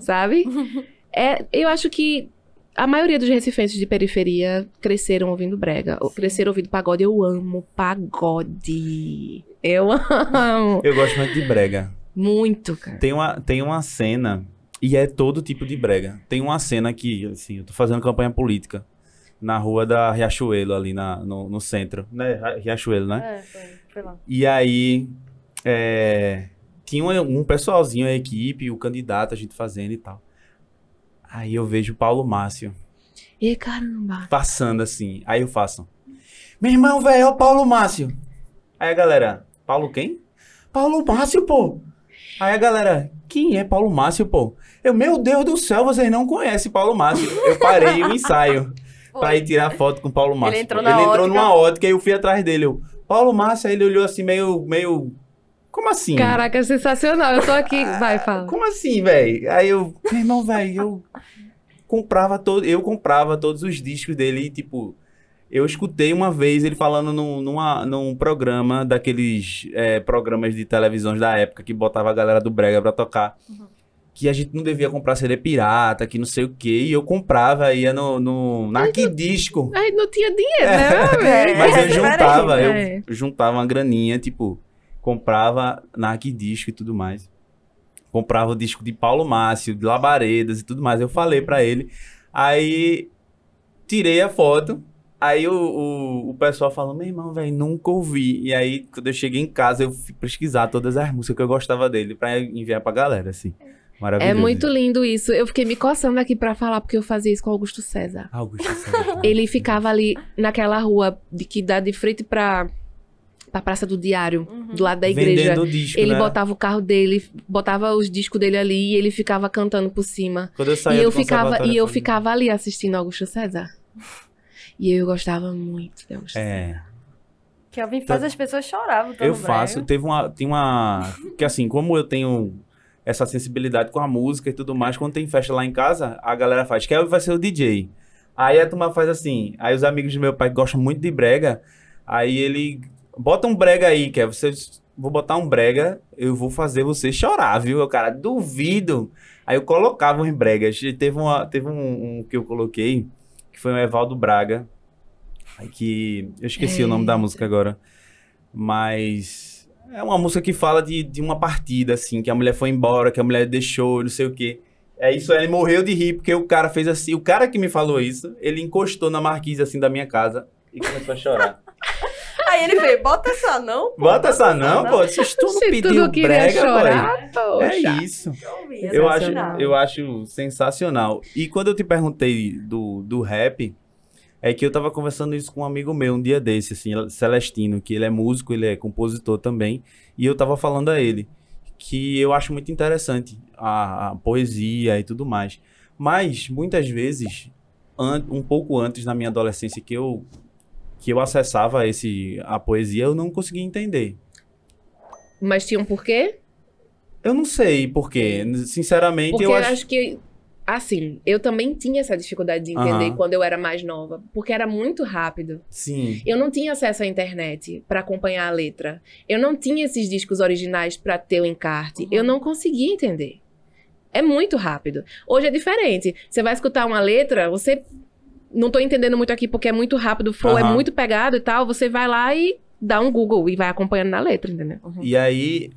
sabe? É, eu acho que a maioria dos recifenses de periferia cresceram ouvindo brega, ou Sim. cresceram ouvindo pagode. Eu amo pagode. Eu amo. Eu gosto muito de brega. Muito, cara. Tem uma, tem uma cena, e é todo tipo de brega. Tem uma cena que, assim, eu tô fazendo campanha política na rua da Riachuelo, ali na, no, no centro. Né? Riachuelo, né? É, foi, foi lá. E aí, é, tinha um, um pessoalzinho, a equipe, o candidato, a gente fazendo e tal. Aí eu vejo o Paulo Márcio E caramba. passando assim. Aí eu faço. Meu irmão, velho, é o Paulo Márcio. Aí a galera, Paulo quem? Paulo Márcio, pô. Aí a galera, quem é Paulo Márcio, pô? Eu, meu Deus do céu, vocês não conhecem Paulo Márcio. Eu parei o ensaio pra ir tirar foto com o Paulo Márcio. entrou pô. na Ele entrou numa ótica e eu fui atrás dele. Eu, Paulo Márcio, aí ele olhou assim, meio, meio. Como assim? Caraca, sensacional. Eu tô aqui. Vai, fala. Como assim, velho? Aí eu, meu irmão, velho, eu comprava todo, eu comprava todos os discos dele e, tipo, eu escutei uma vez ele falando num, numa, num programa daqueles é, programas de televisões da época que botava a galera do Brega pra tocar. Que a gente não devia comprar CD pirata, que não sei o quê. E eu comprava, ia no, no na Disco. Ai, não tinha dinheiro, né? É, Mas é eu juntava, eu É. juntava uma graninha, tipo, comprava na Disco e tudo mais. Comprava o disco de Paulo Márcio, de Labaredas e tudo mais. Eu falei pra ele. Aí tirei a foto. Aí o, o, o pessoal falou, meu irmão, velho, nunca ouvi. E aí, quando eu cheguei em casa, eu fui pesquisar todas as músicas que eu gostava dele pra enviar pra galera, assim. Maravilhoso. É muito lindo isso. Eu fiquei me coçando aqui pra falar, porque eu fazia isso com Augusto César. Augusto César. Ele ficava ali naquela rua de que dá de frente pra, pra Praça do Diário, Uhum. do lado da igreja. Vendendo disco, Ele né? botava o carro dele, botava os discos dele ali e ele ficava cantando por cima. Quando eu saía E eu ficava, e eu fazia- ficava ali assistindo Augusto César. E eu gostava muito de Augusto César. É. Kelvin faz as pessoas chorar. Eu faço. brega. Teve uma. Tem uma. Que assim, como eu tenho essa sensibilidade com a música e tudo mais, quando tem festa lá em casa, a galera faz. Kelvin vai ser o DJ. Aí a turma faz assim. Aí os amigos do meu pai que gostam muito de brega. Aí ele. Bota um brega aí, Kelvin. Você, vou botar um brega, eu vou fazer você chorar, viu? Eu, cara, duvido. Aí eu colocava uns bregas. E Teve, uma, teve um, um que eu coloquei, que foi o Evaldo Braga. Que. Eu esqueci o nome da música agora. Mas. É uma música que fala de, de uma partida, assim, que a mulher foi embora, que a mulher deixou, não sei o quê. É isso, ele morreu de rir, porque o cara fez assim. O cara que me falou isso, ele encostou na marquise assim da minha casa e começou a chorar. Aí ele veio, bota essa não. pô, Bota essa não, pô. Se tu não Se pediu brega, chorar, poxa. É isso. Eu acho, sensacional. eu acho sensacional. E quando eu te perguntei do, do rap, é que eu tava conversando isso com um amigo meu um dia desse, assim, Celestino, que ele é músico, ele é compositor também. E eu tava falando a ele que eu acho muito interessante a, a poesia e tudo mais. Mas, muitas vezes, an- um pouco antes, na minha adolescência, que eu, que eu acessava esse, a poesia, eu não conseguia entender. Mas tinha um porquê? Eu não sei porquê. Sinceramente, Porque eu eu acho... acho que Assim, eu também tinha essa dificuldade de entender Aham. quando eu era mais nova, porque era muito rápido. Sim. Eu não tinha acesso à internet pra acompanhar a letra. Eu não tinha esses discos originais pra ter o encarte. Uhum. Eu não conseguia entender. É muito rápido. Hoje é diferente. Você vai escutar uma letra, você não tô entendendo muito aqui porque é muito rápido, o flow é Aham. muito pegado e tal, você vai lá e dá um Google e vai acompanhando na letra, entendeu? E aí,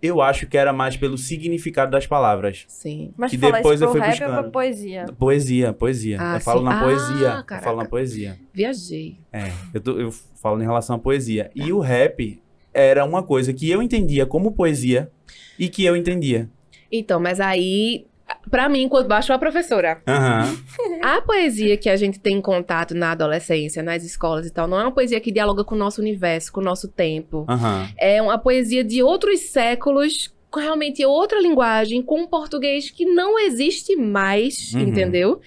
eu acho que era mais pelo significado das palavras. Sim. Mas Que depois eu fui rap ou buscando. pra poesia? Poesia, poesia. Ah, eu falo sim. na Ah, poesia. Eu falo na poesia. Viajei. É, eu, tô- eu falo em relação à poesia. E o rap era uma coisa que eu entendia como poesia e que eu entendia. Então, mas aí, pra mim, quando baixou a professora, Aham. a poesia que a gente tem contato na adolescência, nas escolas e tal, não é uma poesia que dialoga com o nosso universo, com o nosso tempo. Aham. É uma poesia de outros séculos, com realmente outra linguagem, com um português que não existe mais, Uhum. entendeu?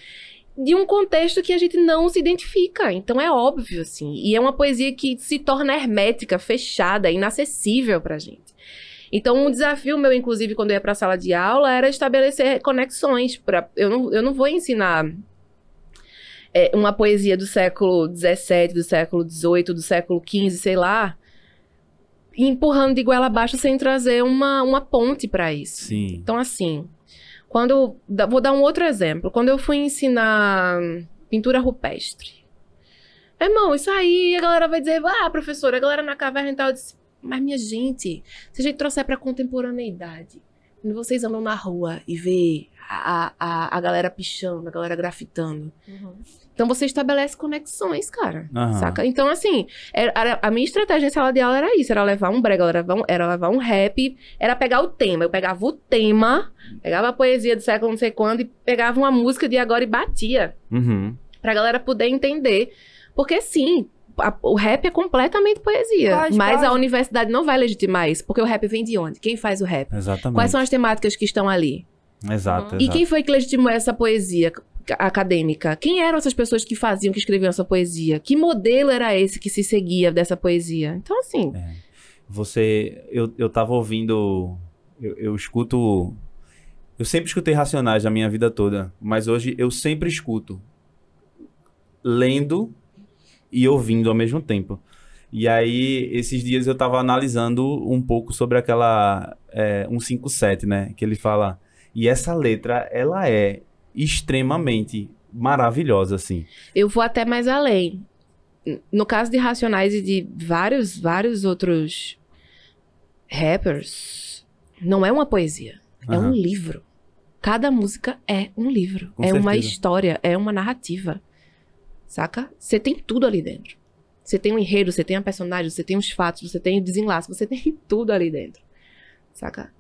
De um contexto que a gente não se identifica. Então é óbvio, assim. E é uma poesia que se torna hermética, fechada, inacessível pra gente. Então, um desafio meu, inclusive, quando eu ia pra sala de aula, era estabelecer conexões. Pra... Eu, não, eu não vou ensinar é, uma poesia do século XVII, do século XVIII, do século XV, sei lá, empurrando de goela abaixo sem trazer uma, uma ponte pra isso. Sim. Então, assim, quando. Vou dar um outro exemplo. Quando eu fui ensinar pintura rupestre. Irmão, isso aí a galera vai dizer, ah, professora, a galera na caverna e tal. Eu disse, mas minha gente, se a gente trouxer pra contemporaneidade, quando vocês andam na rua e vê a, a, a galera pichando, a galera grafitando. Uhum. Então você estabelece conexões, cara. Aham. Saca? Então, assim, era- a minha estratégia em sala de aula era isso: era levar um brega, era levar um, era levar um rap, era pegar o tema. Eu pegava o tema, pegava a poesia do século não sei quando e pegava uma música de agora e batia. Uhum. Pra galera poder entender. Porque, sim, a- o rap é completamente poesia. Pode, mas pode. a universidade não vai legitimar isso. Porque o rap vem de onde? Quem faz o rap? Exatamente. Quais são as temáticas que estão ali? Exato, E exato. quem foi que legitimou essa poesia acadêmica? Quem eram essas pessoas que faziam, que escreviam essa poesia? Que modelo era esse que se seguia dessa poesia? Então, assim, Você, eu, eu tava ouvindo, eu, eu escuto, eu sempre escutei Racionais na minha vida toda, mas hoje eu sempre escuto, lendo e ouvindo ao mesmo tempo. E aí, esses dias eu tava analisando um pouco sobre aquela é, 157, né, que ele fala, e essa letra, ela é extremamente maravilhosa, assim. eu vou até mais além. No caso de Racionais e de vários, vários outros rappers, não é uma poesia, é um livro. Cada música é um livro, Com é uma certeza. história, é uma narrativa. Saca? Você tem tudo ali dentro. Você tem um enredo, você tem a personagem, você tem os fatos, você tem o desenlace, você tem tudo ali dentro. Saca?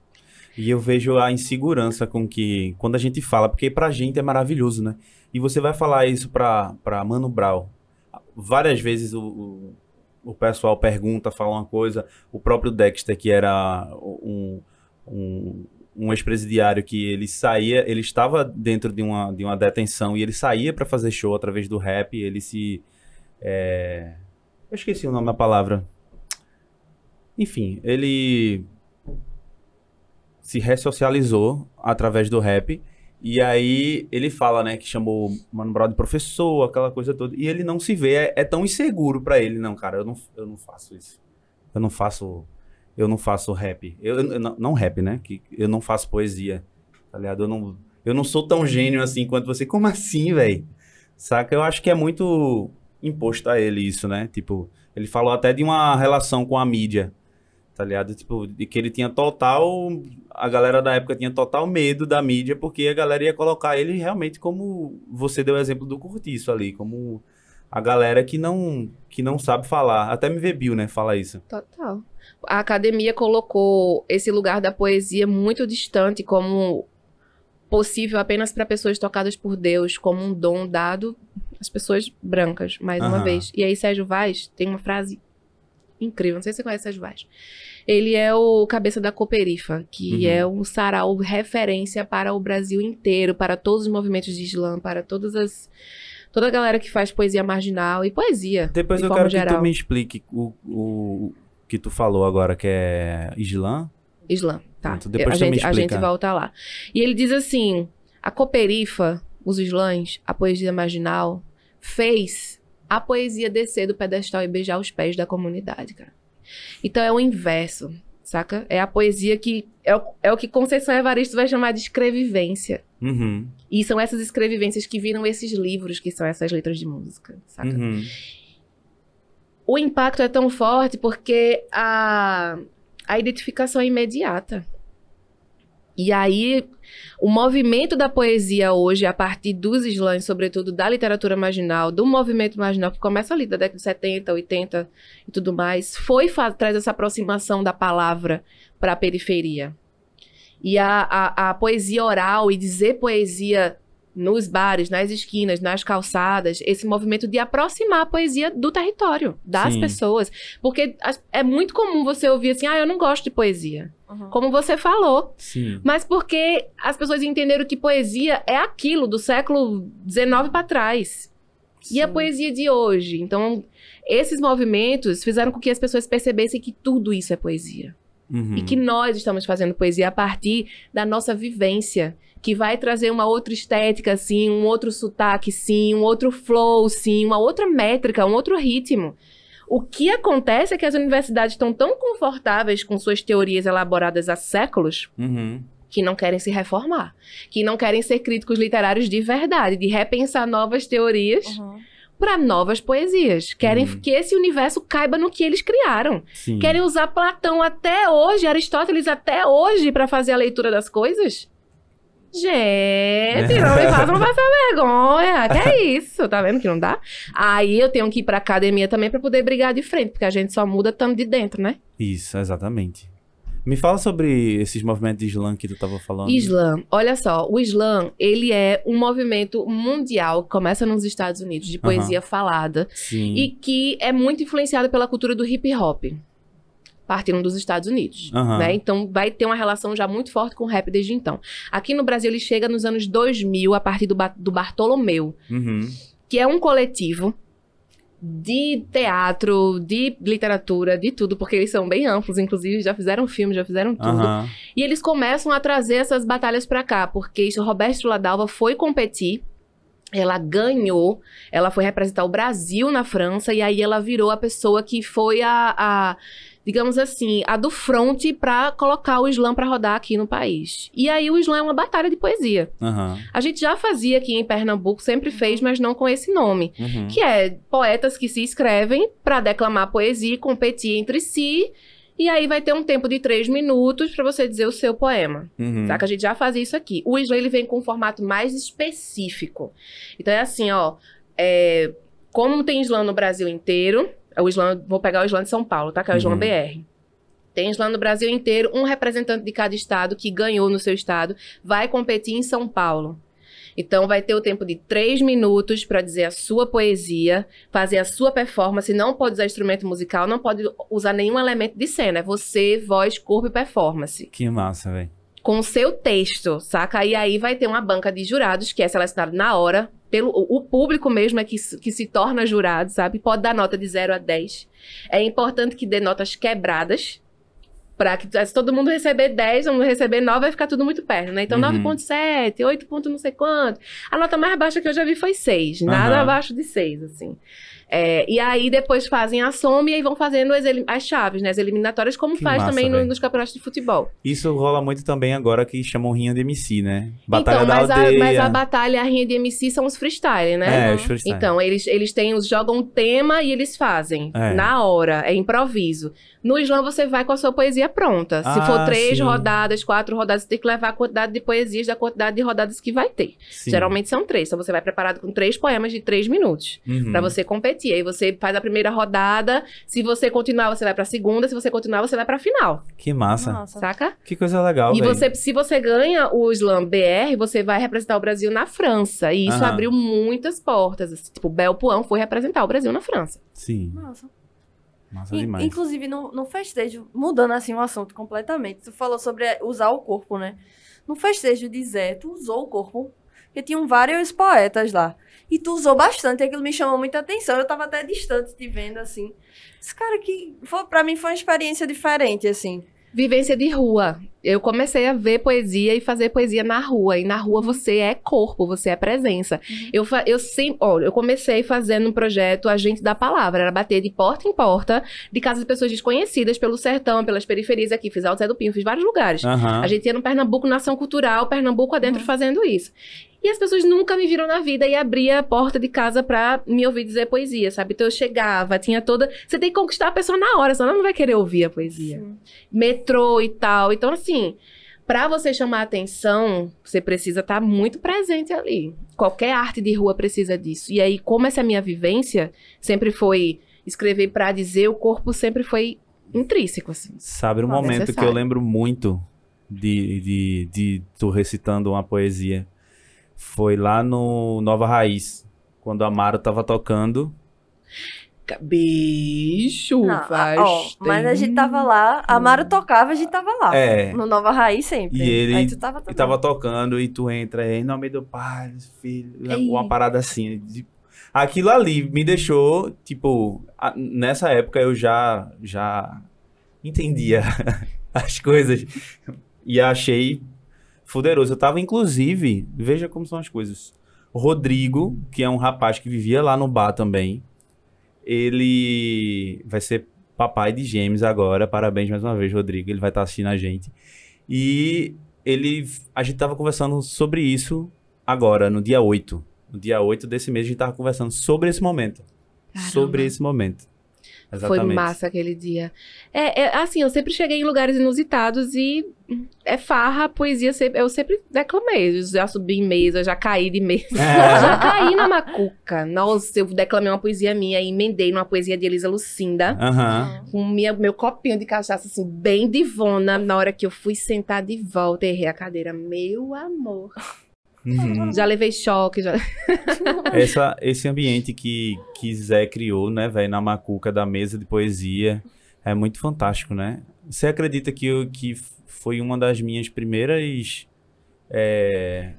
E eu vejo a insegurança com que, quando a gente fala, porque pra gente é maravilhoso, né? E você vai falar isso pra, pra Mano Brown. Várias vezes o, o, o pessoal pergunta, fala uma coisa. O próprio Dexter, que era um, um, um ex-presidiário que ele saía, ele estava dentro de uma, de uma detenção e ele saía pra fazer show através do rap. Ele se. é, Eu esqueci o nome da palavra. Enfim, ele se ressocializou através do rap. E aí ele fala, né, que chamou Mano Brown de professor, aquela coisa toda. E ele não se vê, é, é tão inseguro pra ele, não, cara, eu não, eu não faço isso. Eu não faço, eu não faço rap. Eu, eu não, não rap, né, que eu não faço poesia, tá ligado? Eu não, eu não sou tão gênio assim quanto você. Como assim, velho? Saca? Eu acho que é muito imposto a ele isso, né? Tipo, ele falou até de uma relação com a mídia, tá ligado? Tipo, de que ele tinha total. A galera da época tinha total medo da mídia, porque a galera ia colocar ele realmente como você deu o exemplo do Curtiço ali, como a galera que não que não sabe falar. Até me Bill, né? Fala isso. Total. A academia colocou esse lugar da poesia muito distante como possível apenas para pessoas tocadas por Deus, como um dom dado às pessoas brancas, mais uma Aham. vez. E aí Sérgio Vaz tem uma frase incrível, não sei se você conhece Sérgio Vaz. Ele é o cabeça da Cooperifa, que Uhum. é um sarau referência para o Brasil inteiro, para todos os movimentos de Islã, para todas as toda a galera que faz poesia marginal e poesia. Depois de eu forma quero que geral. tu me explique o, o que tu falou agora, que é Islã. Islã, tá. Pronto, depois a, gente, a gente volta lá. E ele diz assim: A Coperifa, os slams, a poesia marginal, fez a poesia descer do pedestal e beijar os pés da comunidade, cara. Então é o inverso, saca? É a poesia que. É o, é o que Conceição Evaristo vai chamar de escrevivência. Uhum. E são essas escrevivências que viram esses livros, que são essas letras de música, saca? Uhum. O impacto é tão forte porque a, a identificação é imediata. E aí, o movimento da poesia hoje, a partir dos slams, sobretudo da literatura marginal, do movimento marginal, que começa ali da década de 70, 80 e tudo mais, foi traz essa aproximação da palavra para a periferia. E a, a, a poesia oral e dizer poesia nos bares, nas esquinas, nas calçadas, esse movimento de aproximar a poesia do território, das Sim. pessoas. Porque é muito comum você ouvir assim, ah, eu não gosto de poesia. Uhum. Como você falou. Sim. Mas porque as pessoas entenderam que poesia é aquilo do século XIX para trás. E a Sim. poesia de hoje. Então, esses movimentos fizeram com que as pessoas percebessem que tudo isso é poesia. Uhum. E que nós estamos fazendo poesia a partir da nossa vivência, que vai trazer uma outra estética, sim, um outro sotaque, sim, um outro flow, sim, uma outra métrica, um outro ritmo. O que acontece é que as universidades estão tão confortáveis com suas teorias elaboradas há séculos Uhum. que não querem se reformar, que não querem ser críticos literários de verdade, de repensar novas teorias Uhum. para novas poesias. Querem Uhum. que esse universo caiba no que eles criaram. Sim. Querem usar Platão até hoje, Aristóteles até hoje para fazer a leitura das coisas? Gente, não me façam passar vergonha. Que é isso? Tá vendo que não dá? Aí eu tenho que ir pra academia também pra poder brigar de frente, porque a gente só muda estando de dentro, né? Isso, exatamente. Me fala sobre esses movimentos de slam que tu tava falando. Islam, olha só, o Islam, ele é um movimento mundial que começa nos Estados Unidos de poesia falada Sim. e que é muito influenciado pela cultura do hip hop, partindo dos Estados Unidos, Aham. né? Então vai ter uma relação já muito forte com o rap desde então. Aqui no Brasil ele chega nos anos 2000 a partir do, Ba- do Bartolomeu, Uhum. que é um coletivo de teatro, de literatura, de tudo, porque eles são bem amplos, inclusive já fizeram filme, já fizeram tudo. Aham. E eles começam a trazer essas batalhas pra cá, porque isso, Roberto Ladalva foi competir, ela ganhou, ela foi representar o Brasil na França, e aí ela virou a pessoa que foi a, a, digamos assim, a do front pra colocar o slam pra rodar aqui no país. E aí o slam é uma batalha de poesia. Aham. A gente já fazia aqui em Pernambuco, sempre fez, mas não com esse nome. Uhum. Que é poetas que se escrevem pra declamar poesia e competir entre si. E aí vai ter um tempo de três minutos pra você dizer o seu poema. Uhum. Tá? Que a gente já fazia isso aqui. O slam ele vem com um formato mais específico. Então é assim, ó. é, como tem slam no Brasil inteiro, o slam, vou pegar o slam de São Paulo, tá? Que é o slam Uhum. BR. Tem slam no Brasil inteiro, um representante de cada estado que ganhou no seu estado vai competir em São Paulo. Então vai ter o tempo de três minutos para dizer a sua poesia, fazer a sua performance. Não pode usar instrumento musical, não pode usar nenhum elemento de cena. É você, voz, corpo e performance Que massa, velho. com o seu texto, saca? E aí vai ter uma banca de jurados que é selecionado na hora. Pelo, o público mesmo é que, se- que se torna jurado, sabe? Pode dar nota de 0 a 10. É importante que dê notas quebradas. Pra que se todo mundo receber 10, todo mundo receber 9, vai ficar tudo muito perto, né? Então Uhum. 9.7, 8. ponto não sei quanto. A nota mais baixa que eu já vi foi 6. Nada Aham. abaixo de 6, assim. É, e aí depois fazem a soma e aí vão fazendo as, as chaves, né? As eliminatórias, como Que faz massa, também no- nos campeonatos de futebol. Isso rola muito também agora que chamam rinha de MC, né? Batalha então, da mas, aldeia. a, mas a batalha e a rinha de MC são os freestyle, né? É, os freestyle. Então, eles, eles têm, os jogam um tema e eles fazem. É. Na hora, é improviso. No slam, você vai com a sua poesia pronta. Se Ah, for três sim. rodadas, quatro rodadas, você tem que levar a quantidade de poesias da quantidade de rodadas que vai ter. Sim. Geralmente são três. Então, você vai preparado com três poemas de três minutos. Uhum. Pra você competir. Aí você faz a primeira rodada. Se você continuar, você vai pra segunda. Se você continuar, você vai pra final. Que massa. Nossa. Saca? Que coisa legal, E velho. você, se você ganha o Slam BR, você vai representar o Brasil na França. E isso Aham. abriu muitas portas. assim. Tipo, Bel Puan foi representar o Brasil na França. Sim, Nossa. massa In- demais. Inclusive, no, no festejo, mudando assim o assunto completamente, tu falou sobre é, usar o corpo, né? No festejo de Zé, tu usou o corpo, porque tinham vários poetas lá. E tu usou bastante, e aquilo me chamou muita atenção. Eu tava até distante te vendo, assim. Esse cara que, foi, pra mim, foi uma experiência diferente, assim. Vivência de rua. Eu comecei a ver poesia e fazer poesia na rua. E na rua você é corpo, você é presença. Eu, fa- eu sempre, ó, eu comecei fazendo um projeto Agente da Palavra. Era bater de porta em porta de casas de pessoas desconhecidas pelo sertão, pelas periferias aqui. Fiz Alto Zé do Pinho, fiz vários lugares. Aham. A gente ia no Pernambuco, Nação Cultural, Pernambuco adentro fazendo isso. E as pessoas nunca me viram na vida e abria a porta de casa pra me ouvir dizer poesia, sabe? Então eu chegava, tinha toda. Você tem que conquistar a pessoa na hora, senão ela não vai querer ouvir a poesia. Sim. Metrô e tal. Então, assim, pra você chamar atenção, você precisa estar muito presente ali. Qualquer arte de rua precisa disso. E aí, como essa minha vivência sempre foi escrever pra dizer, o corpo sempre foi intrínseco, assim. Sabe, um Não, momento que eu necessário. lembro muito de, de, de tu recitando uma poesia foi lá no Nova Raiz, quando a Amaro tava tocando. Bicho, Não, faz ó, mas a gente tava lá, a Mara tocava, a gente tava lá. É. No Nova Raiz sempre. E ele- Aí tu tava E tava tocando e tu entra em nome do Pai, Filho, Ei. uma parada assim. de- Aquilo ali me deixou, tipo, a- nessa época eu já já entendia as coisas e achei fuderoso. Eu tava inclusive, veja como são as coisas. Rodrigo, que é um rapaz que vivia lá no bar também, ele vai ser papai de gêmeos agora. Parabéns mais uma vez, Rodrigo. Ele vai estar assistindo a gente. E ele, a gente tava conversando sobre isso agora, no dia 8. No dia 8 desse mês, a gente tava conversando sobre esse momento. Caramba. Sobre esse momento. Exatamente. Foi massa aquele dia. É, é, assim, eu sempre cheguei em lugares inusitados e é farra, poesia, eu sempre declamei. Eu já subi em mesa, já caí de mesa. É. Já caí na macuca. Nossa, eu declamei uma poesia minha e emendei numa poesia de Elisa Lucinda. Aham. Com minha, meu copinho de cachaça, assim, bem divona. Na hora que eu fui sentar de volta, errei a cadeira. Meu amor. Uhum. Já levei choque, já... Essa, esse ambiente que, que Zé criou, né, velho, na macuca da mesa de poesia, é muito fantástico, né? Você acredita que, eu, que foi uma das minhas primeiras. é,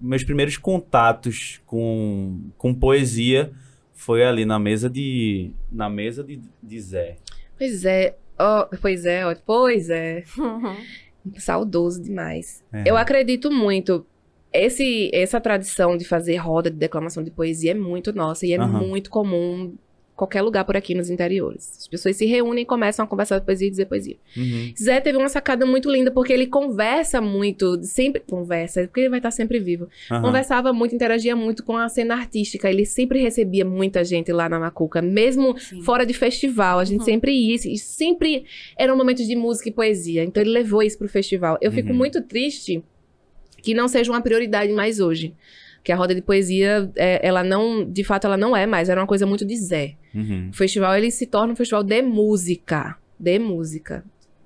meus primeiros contatos com, com poesia foi ali na mesa de. Na mesa de, de Zé. Pois é, ó, pois é, pois é. Saudoso demais. É. Eu acredito muito. Esse, essa tradição de fazer roda de declamação de poesia é muito nossa e é Aham. muito comum em qualquer lugar por aqui nos interiores. As pessoas se reúnem e começam a conversar de poesia e dizer poesia. Uhum. Zé teve uma sacada muito linda porque ele conversa muito, sempre conversa, porque ele vai estar sempre vivo. Aham. Conversava muito, interagia muito com a cena artística. Ele sempre recebia muita gente lá na Macuca, mesmo Sim. fora de festival. A gente Uhum. sempre ia, e sempre eram momentos de música e poesia. Então ele levou isso pro festival. Eu fico Uhum. muito triste que não seja uma prioridade mais hoje. Que a roda de poesia, é, ela não, de fato, ela não é mais. Era uma coisa muito de Zé. Uhum. O festival, ele se torna um festival de música. De música.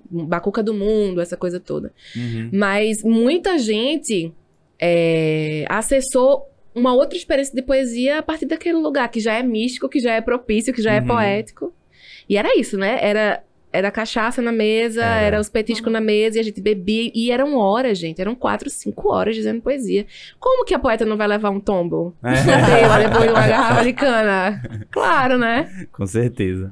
Bacuca do mundo, essa coisa toda. Uhum. Mas muita gente é, acessou uma outra experiência de poesia a partir daquele lugar que já é místico, que já é propício, que já é Uhum. poético. E era isso, né? Era, era cachaça na mesa, Era. era, os petiscos na mesa e a gente bebia. E eram horas, gente. Eram quatro, cinco horas dizendo poesia. Como que a poeta não vai levar um tombo? É. Depois de uma garrafa de cana. Claro, né? Com certeza.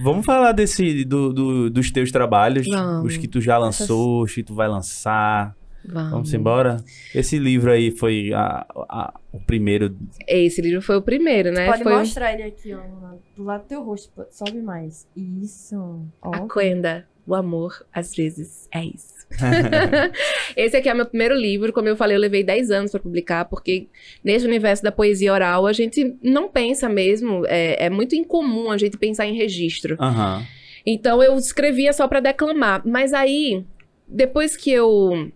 Vamos falar desse, do, do- dos teus trabalhos, Vamos. os que tu já lançou, os que tu vai lançar. Vamos. Vamos embora? Esse livro aí foi a- a- o primeiro. Esse livro foi o primeiro, né? Pode foi mostrar ele aqui, ó, do lado do teu rosto. Sobe mais. Isso. Ó. A Quenda, o amor, às vezes, é isso. Esse aqui é o meu primeiro livro. Como eu falei, eu levei 10 anos para publicar, porque nesse universo da poesia oral, a gente não pensa mesmo. É, é muito incomum a gente pensar em registro. Aham. Então eu escrevia só para declamar. Mas aí, depois que eu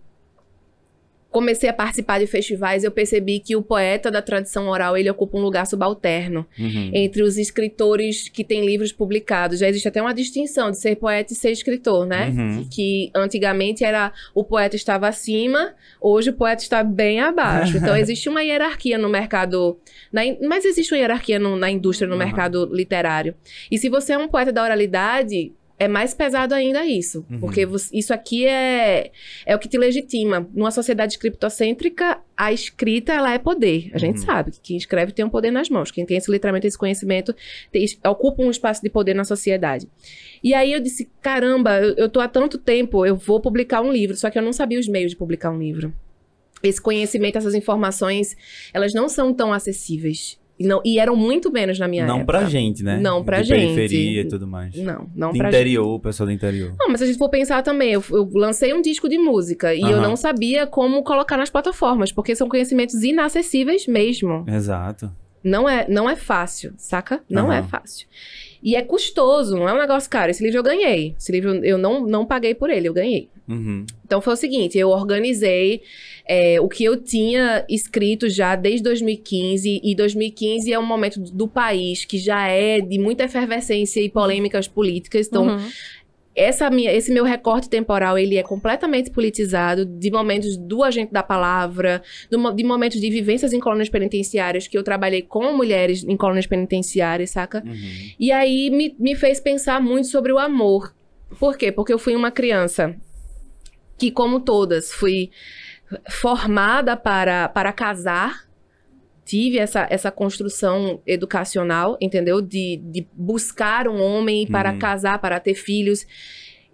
comecei a participar de festivais, eu percebi que o poeta da tradição oral, ele ocupa um lugar subalterno Uhum. entre os escritores que têm livros publicados. Já existe até uma distinção de ser poeta e ser escritor, né? Uhum. Que antigamente era o poeta estava acima, hoje o poeta está bem abaixo. Então existe uma hierarquia no mercado, na mas existe uma hierarquia no- na indústria, no Uhum. mercado literário. E se você é um poeta da oralidade, é mais pesado ainda isso. Uhum. Porque você- isso aqui é, é o que te legitima. Numa sociedade criptocêntrica, a escrita ela é poder. A gente Uhum. sabe que quem escreve tem um poder nas mãos. Quem tem esse letramento, esse conhecimento, tem- ocupa um espaço de poder na sociedade. E aí eu disse: caramba, eu, eu tô há tanto tempo, eu vou publicar um livro. Só que eu não sabia os meios de publicar um livro. Esse conhecimento, essas informações, elas não são tão acessíveis. E, não, e eram muito menos na minha Não época. pra gente, né? Não pra de gente. periferia e tudo mais. Não, não de pra interior, o pessoal do interior. não, mas se a gente for pensar também, eu, eu lancei um disco de música e eu Aham. não sabia como colocar nas plataformas, porque são conhecimentos inacessíveis mesmo. Exato. Não é, não é fácil, saca? Não é Aham. fácil. E é custoso, não é um negócio caro. Esse livro eu ganhei. Esse livro eu não, não paguei por ele, eu ganhei. Uhum. Então foi o seguinte, eu organizei é, o que eu tinha escrito já desde 2015, e 2015 é um momento do país que já é de muita efervescência e polêmicas políticas, então Uhum. essa minha, esse meu recorte temporal, ele é completamente politizado, de momentos do agente da palavra, do de momentos de vivências em colônias penitenciárias, que eu trabalhei com mulheres em colônias penitenciárias, saca? Uhum. E aí me, me fez pensar muito sobre o amor. Por quê? Porque eu fui uma criança que, como todas, fui formada para, para casar. Tive essa, essa construção educacional, entendeu? De, de buscar um homem para Uhum. casar, para ter filhos.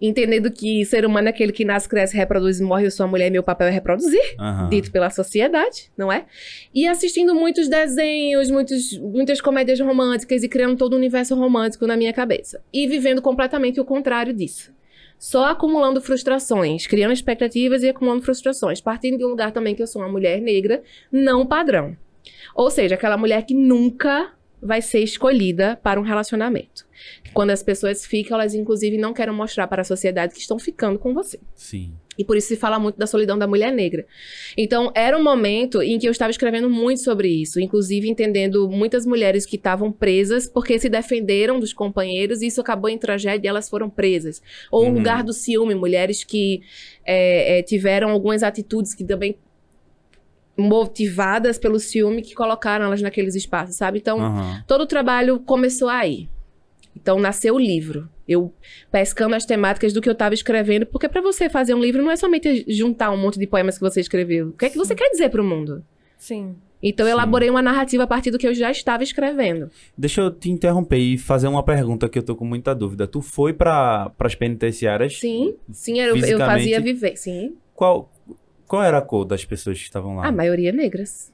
Entendendo que ser humano é aquele que nasce, cresce, reproduz e morre. Eu sou a mulher e meu papel é reproduzir Aham. dito pela sociedade, não é? E assistindo muitos desenhos, muitos, muitas comédias românticas e criando todo um universo romântico na minha cabeça. E vivendo completamente o contrário disso. Só acumulando frustrações, criando expectativas e acumulando frustrações, partindo de um lugar também que eu sou uma mulher negra não padrão. Ou seja, aquela mulher que nunca vai ser escolhida para um relacionamento. Quando as pessoas ficam, elas inclusive não querem mostrar para a sociedade que estão ficando com você. Sim. E por isso se fala muito da solidão da mulher negra. Então, era um momento em que eu estava escrevendo muito sobre isso, inclusive entendendo muitas mulheres que estavam presas porque se defenderam dos companheiros e isso acabou em tragédia e elas foram presas. Ou Uhum. o lugar do ciúme, mulheres que é, é, tiveram algumas atitudes que também motivadas pelo ciúme que colocaram elas naqueles espaços, sabe? Então, Aham. todo o trabalho começou aí. Então nasceu o livro. Eu pescando as temáticas do que eu estava escrevendo, porque para você fazer um livro não é somente juntar um monte de poemas que você escreveu. O que é que você quer dizer para o mundo? Sim. Então eu Sim. elaborei uma narrativa a partir do que eu já estava escrevendo. Deixa eu te interromper e fazer uma pergunta que eu tô com muita dúvida. Tu foi para as penitenciárias? Sim, sim, eu, eu fazia viver, sim. Qual, qual era a cor das pessoas que estavam lá? A maioria negras.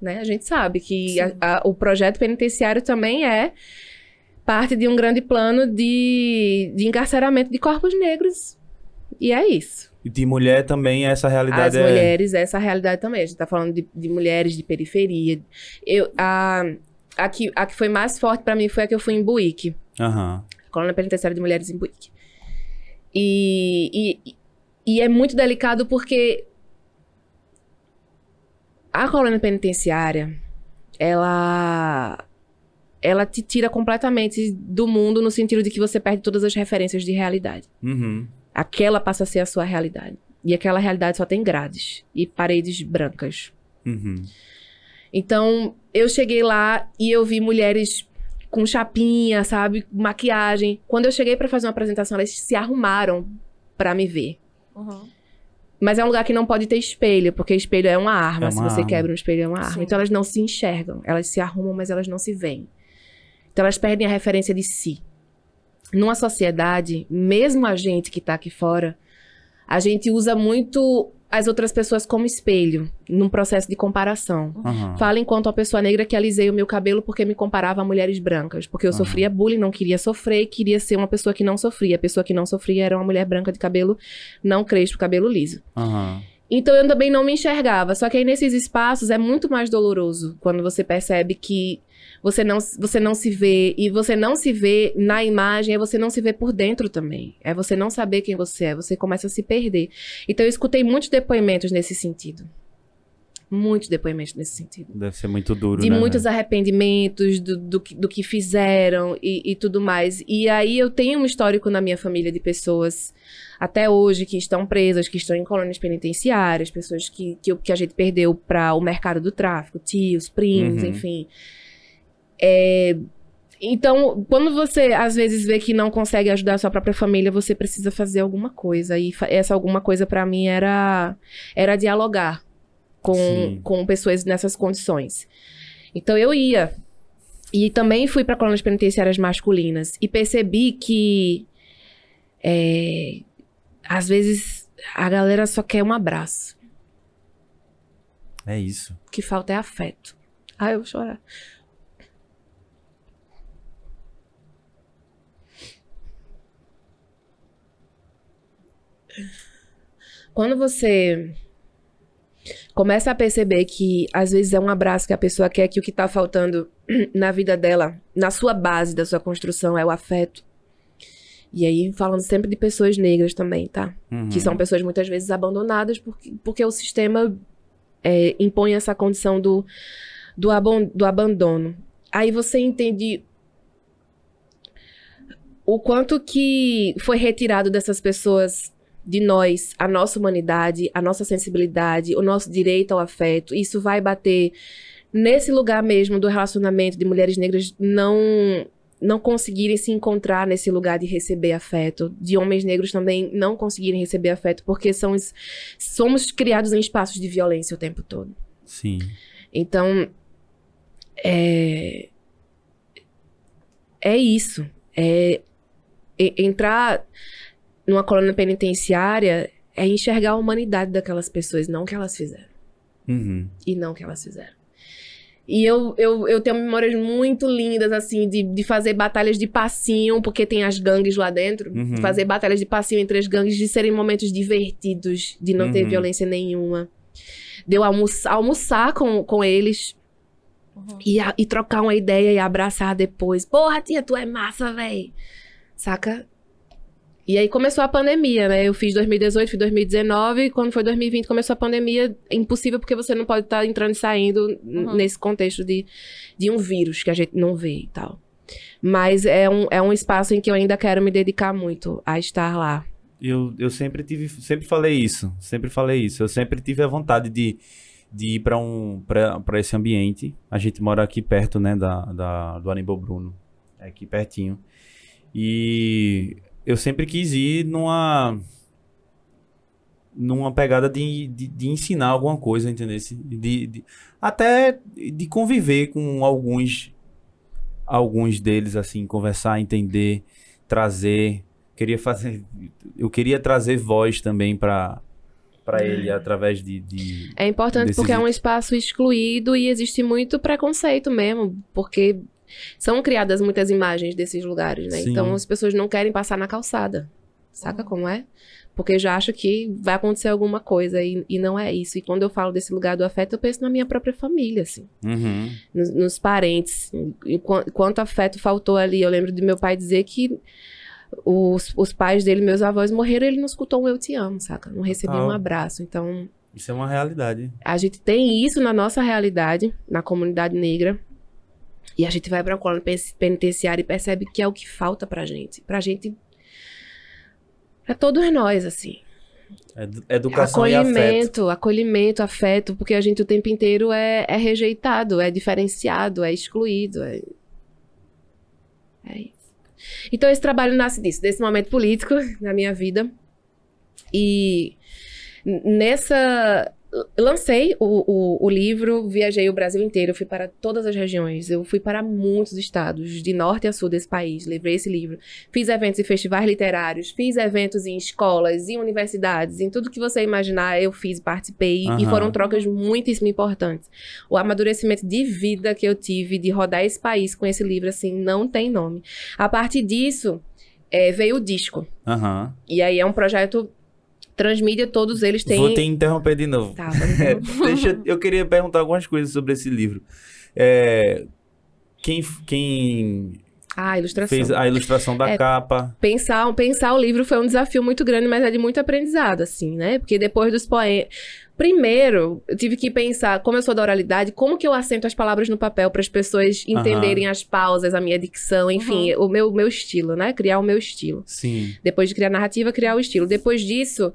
Né? A gente sabe que a- a- o projeto penitenciário também é parte de um grande plano de, de encarceramento de corpos negros. E é isso. E de mulher também essa As realidade é... mulheres, essa realidade também. A gente tá falando de, de mulheres de periferia. Eu, a, a, que, a que foi mais forte pra mim foi a que eu fui em Buíque. Aham. Colônia Penitenciária de Mulheres em Buíque. E, e, e é muito delicado porque a colônia penitenciária, ela ela te tira completamente do mundo no sentido de que você perde todas as referências de realidade. Uhum. Aquela passa a ser a sua realidade. E aquela realidade só tem grades e paredes brancas. Uhum. Então, eu cheguei lá e eu vi mulheres com chapinha, sabe? Maquiagem. Quando eu cheguei pra fazer uma apresentação, elas se arrumaram pra me ver. Uhum. Mas é um lugar que não pode ter espelho, porque espelho é uma arma. É Se uma você arma. quebra um espelho, é uma arma. Sim. Então elas não se enxergam. Elas se arrumam, mas elas não se veem. Então elas perdem a referência de si. Numa sociedade, mesmo a gente que tá aqui fora, a gente usa muito as outras pessoas como espelho, num processo de comparação. Aham. Fala enquanto uma pessoa negra que alisei o meu cabelo porque me comparava a mulheres brancas. Porque eu Aham. sofria bullying, não queria sofrer e queria ser uma pessoa que não sofria. A pessoa que não sofria era uma mulher branca de cabelo não crespo, cabelo liso. Aham. Então eu também não me enxergava. Só que aí nesses espaços é muito mais doloroso quando você percebe que você não, você não se vê. E você não se vê na imagem, é você não se vê por dentro também. É você não saber quem você é. Você começa a se perder. Então eu escutei muitos depoimentos nesse sentido. Muitos depoimentos nesse sentido Deve ser muito duro, de né? muitos velho? arrependimentos do, do, que- do que fizeram e, e tudo mais. E aí eu tenho um histórico na minha família de pessoas até hoje que estão presas, que estão em colônias penitenciárias, pessoas que, que, que a gente perdeu para o mercado do tráfico, tios, primos, Uhum. enfim. É, Então, quando você às vezes vê que não consegue ajudar a sua própria família, você precisa fazer alguma coisa. E essa alguma coisa pra mim era era dialogar com, Sim. com pessoas nessas condições. Então eu ia. E também fui para colônias penitenciárias masculinas e percebi que é, às vezes a galera só quer um abraço. É isso. O que falta é afeto. Ah, eu vou chorar. Quando você começa a perceber que às vezes é um abraço que a pessoa quer, que o que tá faltando na vida dela, na sua base da sua construção, é o afeto. E aí, falando sempre de pessoas negras também, tá? Uhum. que são pessoas muitas vezes abandonadas porque, porque o sistema é, impõe essa condição do, do, abon- do abandono. Aí você entende o quanto que foi retirado dessas pessoas de nós, a nossa humanidade, a nossa sensibilidade, o nosso direito ao afeto. Isso vai bater nesse lugar mesmo do relacionamento de mulheres negras não não conseguirem se encontrar nesse lugar de receber afeto, de homens negros também não conseguirem receber afeto, porque são, somos criados em espaços de violência o tempo todo. Sim. Então, é, é isso. É e- entrar numa colônia penitenciária é enxergar a humanidade daquelas pessoas, não o que elas fizeram. Uhum. E não o que elas fizeram. E eu, eu, eu tenho memórias muito lindas, assim, de, de fazer batalhas de passinho, porque tem as gangues lá dentro. Uhum. Fazer batalhas de passinho entre as gangues, de serem momentos divertidos, de não ter Uhum. violência nenhuma. De eu almoçar, almoçar com, com eles Uhum. e, a- e trocar uma ideia e abraçar depois. Porra, tia, tu é massa, véi. Saca? E aí começou a pandemia, né? Eu fiz 2018, fiz 2019, e quando foi 2020 começou a pandemia. É impossível porque você não pode estar entrando e saindo Uhum. nesse contexto de, de um vírus que a gente não vê e tal. Mas é um, é um espaço em que eu ainda quero me dedicar muito a estar lá. Eu, eu sempre tive, sempre falei isso, sempre falei isso. Eu sempre tive a vontade de, de ir para um, para esse ambiente. A gente mora aqui perto, né, da, da, do Aníbal Bruno, é aqui pertinho. E eu sempre quis ir numa, numa pegada de, de, de ensinar alguma coisa, entendeu? De, de, até de conviver com alguns, alguns deles, assim, conversar, entender, trazer. Queria fazer, eu queria trazer voz também para para ele através de, de- É importante Desses porque é um espaço excluído e existe muito preconceito mesmo, porque são criadas muitas imagens desses lugares, né? Sim. Então as pessoas não querem passar na calçada. Saca como é? Porque já acham que vai acontecer alguma coisa e, e não é isso. E quando eu falo desse lugar do afeto, eu penso na minha própria família, assim. Uhum. Nos, nos parentes. E quan- quanto afeto faltou ali. Eu lembro do meu pai dizer que os, os pais dele, meus avós, morreram e ele não escutou um eu te amo, saca? Não recebeu um abraço. Então, Isso é uma realidade. a gente tem isso na nossa realidade, na comunidade negra. E a gente vai pra colônia pen- penitenciária e percebe que é o que falta pra gente. Pra gente. Pra todos nós, assim. Edu- Educação e afeto. acolhimento, acolhimento, afeto, porque a gente o tempo inteiro é, é rejeitado, é diferenciado, é excluído. É... é isso. Então esse trabalho nasce disso, desse momento político na minha vida. E nessa. Lancei o, o, o livro, viajei o Brasil inteiro, fui para todas as regiões, eu fui para muitos estados, de norte a sul desse país, levei esse livro. Fiz eventos em festivais literários, fiz eventos em escolas, em universidades, em tudo que você imaginar, eu fiz e participei. E Aham. foram trocas muitíssimo importantes. O amadurecimento de vida que eu tive de rodar esse país com esse livro, assim, não tem nome. A partir disso, eh, veio o disco. Aham. E aí é um projeto transmídia, todos eles têm. Vou te interromper de novo. Tá, É, deixa, eu- queria perguntar algumas coisas sobre esse livro. É, quem, quem Ah, ilustração. fez a ilustração da É. capa? Pensar, pensar o livro foi um desafio muito grande, mas é de muito aprendizado, assim, né? Porque depois dos poemas. Primeiro, eu tive que pensar, como eu sou da oralidade, como que eu assento as palavras no papel para as pessoas entenderem as pausas, a minha dicção, enfim, o meu, meu estilo, né? Criar o meu estilo. Sim. Depois de criar a narrativa, criar o estilo. Depois disso,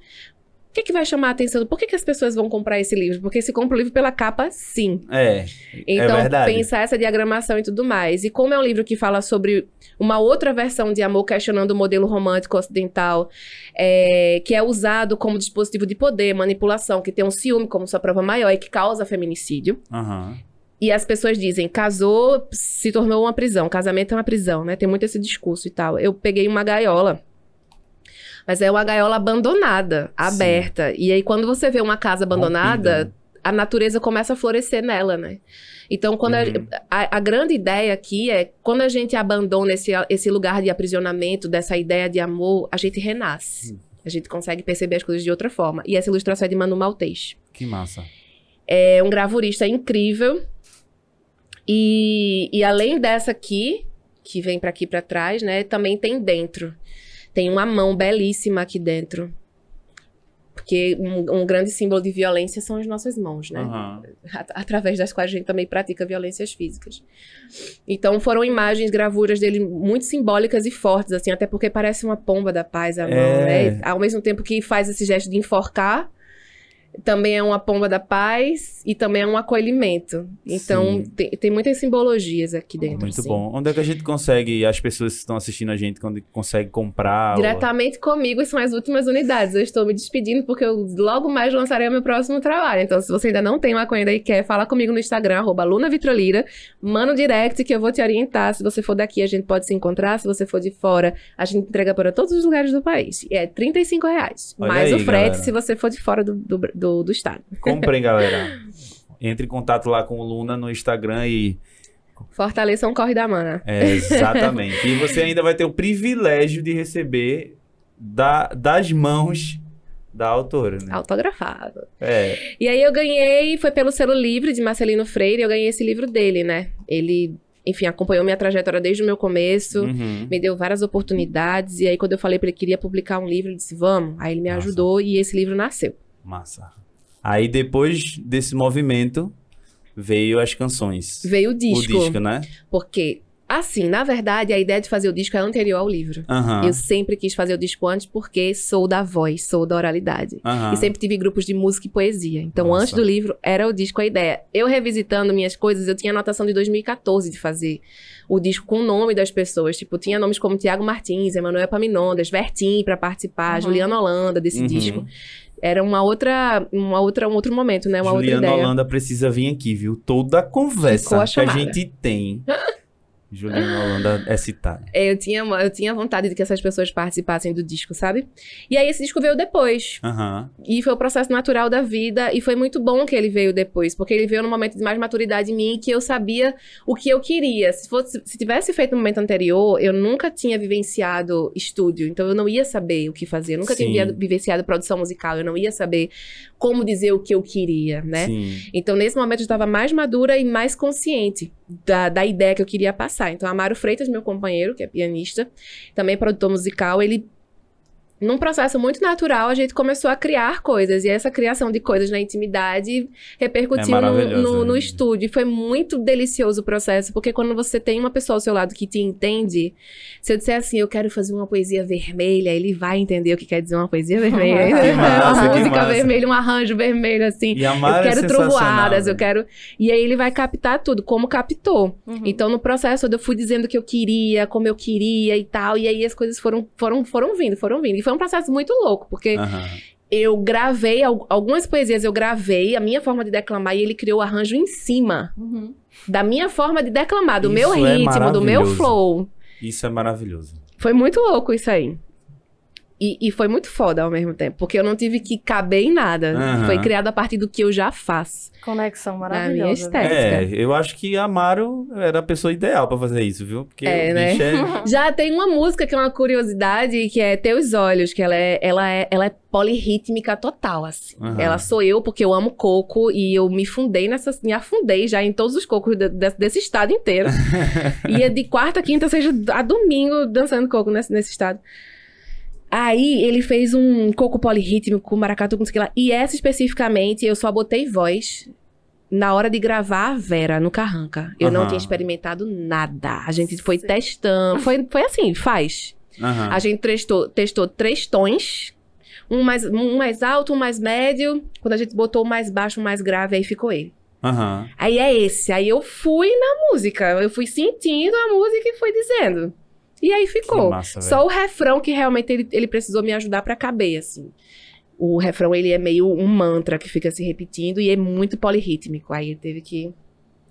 O que, que vai chamar a atenção? Por que, que as pessoas vão comprar esse livro? Porque se compra o livro pela capa, sim. É. Então, verdade. pensar essa diagramação e tudo mais. E como é um livro que fala sobre uma outra versão de amor, questionando o modelo romântico ocidental, é, que é usado como dispositivo de poder, manipulação, que tem um ciúme como sua prova maior e que causa feminicídio. Aham. E as pessoas dizem, casou, se tornou uma prisão. Casamento é uma prisão, né? Tem muito esse discurso e tal. Eu peguei uma gaiola. Mas é uma gaiola abandonada, aberta. E aí, quando você vê uma casa abandonada, Rompida, né? a natureza começa a florescer nela, né? Então, quando a- Uhum. a, a grande ideia aqui é quando a gente abandona esse, esse lugar de aprisionamento, dessa ideia de amor, a gente renasce. Hum. A gente consegue perceber as coisas de outra forma. E essa ilustração é de Manu Maltês. Que massa. É um gravurista incrível. E, e além dessa aqui, que vem pra aqui pra trás, né? Também tem dentro. Tem uma mão belíssima aqui dentro. Porque um, um grande símbolo de violência são as nossas mãos, né? At- através das quais a gente também pratica violências físicas. Então foram imagens, gravuras dele muito simbólicas e fortes, assim, até porque parece uma pomba da paz a mão, É. né? Ao mesmo tempo que faz esse gesto de enforcar, também é uma pomba da paz e também é um acolhimento. Então tem, tem muitas simbologias aqui dentro. Muito assim. bom. Onde é que a gente consegue, as pessoas que estão assistindo a gente, quando consegue comprar? ou- Diretamente comigo são as últimas unidades. Eu estou me despedindo porque eu logo mais lançarei o meu próximo trabalho. Então, se você ainda não tem maconha e quer, fala comigo no Instagram, arroba Luna Vitrolira. Manda um direct que eu vou te orientar. Se você for daqui, a gente pode se encontrar. Se você for de fora, a gente entrega para todos os lugares do país. E é 35 reais. Olha mais aí, o frete galera. se você for de fora do, do, do, do estado. Comprem, galera. Entre em contato lá com o Luna no Instagram e. Fortaleça um corre da mana. É, exatamente. e você ainda vai ter o privilégio de receber da- das mãos da autora, né? Autografado. É. E aí eu ganhei, foi pelo selo livre de Marcelino Freire, eu ganhei esse livro dele, né? Ele, enfim, acompanhou minha trajetória desde o meu começo, Uhum. me deu várias oportunidades, e aí quando eu falei pra ele que queria publicar um livro, ele disse, vamos. Aí ele me Nossa. ajudou e esse livro nasceu. Massa. Aí depois desse movimento veio as canções. Veio o disco, O disco, né? porque, assim, na verdade, a ideia de fazer o disco é anterior ao livro. Aham. Eu sempre quis fazer o disco antes porque sou da voz, sou da oralidade. Aham. E sempre tive grupos de música e poesia. Então, Nossa. antes do livro, era o disco a ideia. Eu revisitando minhas coisas, eu tinha anotação de 2014 de fazer o disco com o nome das pessoas. Tipo, tinha nomes como Tiago Martins, Emanuel Paminondas, Vertim pra participar, Uhum. Juliana Holanda desse Uhum. disco. Era uma outra, uma outra, um outro momento, né? Uma Juliana outra ideia. Holanda precisa vir aqui, viu? Toda a conversa a que a gente tem. Juliana Holanda é citada. É, Eu tinha, eu tinha vontade de que essas pessoas participassem do disco, sabe? E aí esse disco veio depois. Aham. E foi o processo natural da vida. E foi muito bom que ele veio depois. Porque ele veio num momento de mais maturidade em mim que eu sabia o que eu queria. Se, fosse, se tivesse feito no momento anterior, eu nunca tinha vivenciado estúdio. Então eu não ia saber o que fazer. Eu nunca Sim. tinha vivenciado produção musical. Eu não ia saber como dizer o que eu queria, né? Sim. Então, nesse momento, eu estava mais madura e mais consciente da, da ideia que eu queria passar. Então, Amaro Freitas, meu companheiro, que é pianista, também produtor musical, ele. Num processo muito natural, a gente começou a criar coisas. E essa criação de coisas na intimidade repercutiu É no, no, no né? estúdio. E foi muito delicioso o processo, porque quando você tem uma pessoa ao seu lado que te entende, se eu disser assim, eu quero fazer uma poesia vermelha, ele vai entender o que quer dizer uma poesia vermelha. Que massa, uma que música massa. vermelha, um arranjo vermelho, assim. E a Eu é quero trovoadas, sensacional, eu quero. E aí ele vai captar tudo, como captou. Uhum. Então, no processo, eu fui dizendo o que eu queria, como eu queria e tal. E aí as coisas foram, foram, foram vindo, foram vindo. E foi um processo muito louco, porque Aham. eu gravei, al- algumas poesias eu gravei, a minha forma de declamar, e ele criou o arranjo em cima Uhum. da minha forma de declamar, do meu Isso é ritmo, do meu flow. Isso é maravilhoso. Foi muito louco isso aí. E, e foi muito foda ao mesmo tempo, porque eu não tive que caber em nada. Aham. Foi criado a partir do que eu já faço. Conexão minha maravilhosa. estética. né? É, eu acho que a Amaro era a pessoa ideal pra fazer isso, viu? Porque É, o né? bicho é... Já tem uma música que é uma curiosidade, que é Teus Olhos, que ela é, ela é, ela é polirrítmica total, assim. Aham. Ela sou eu, porque eu amo coco, e eu me fundei nessa, me afundei já em todos os cocos de- de- desse estado inteiro. Ia de quarta, quinta, seja a domingo, dançando coco nesse, nesse estado. Aí ele fez um coco polirrítmico com maracatu, com não sei o que lá. E essa especificamente, eu só botei voz na hora de gravar a Vera no Carranca. Eu não Aham. tinha experimentado nada. A gente foi Sim. testando. Foi, foi assim, faz. Aham. A gente testou, testou três tons. Um mais, um mais alto, um mais médio. Quando a gente botou o mais baixo, o mais grave, aí ficou ele. Aham. Aí é esse. Aí eu fui na música. Eu fui sentindo a música e fui dizendo. E aí ficou. massa. Só o refrão que realmente ele, ele precisou me ajudar pra caber, assim. O refrão, ele é meio um mantra que fica se repetindo e é muito polirrítmico. Aí ele teve que...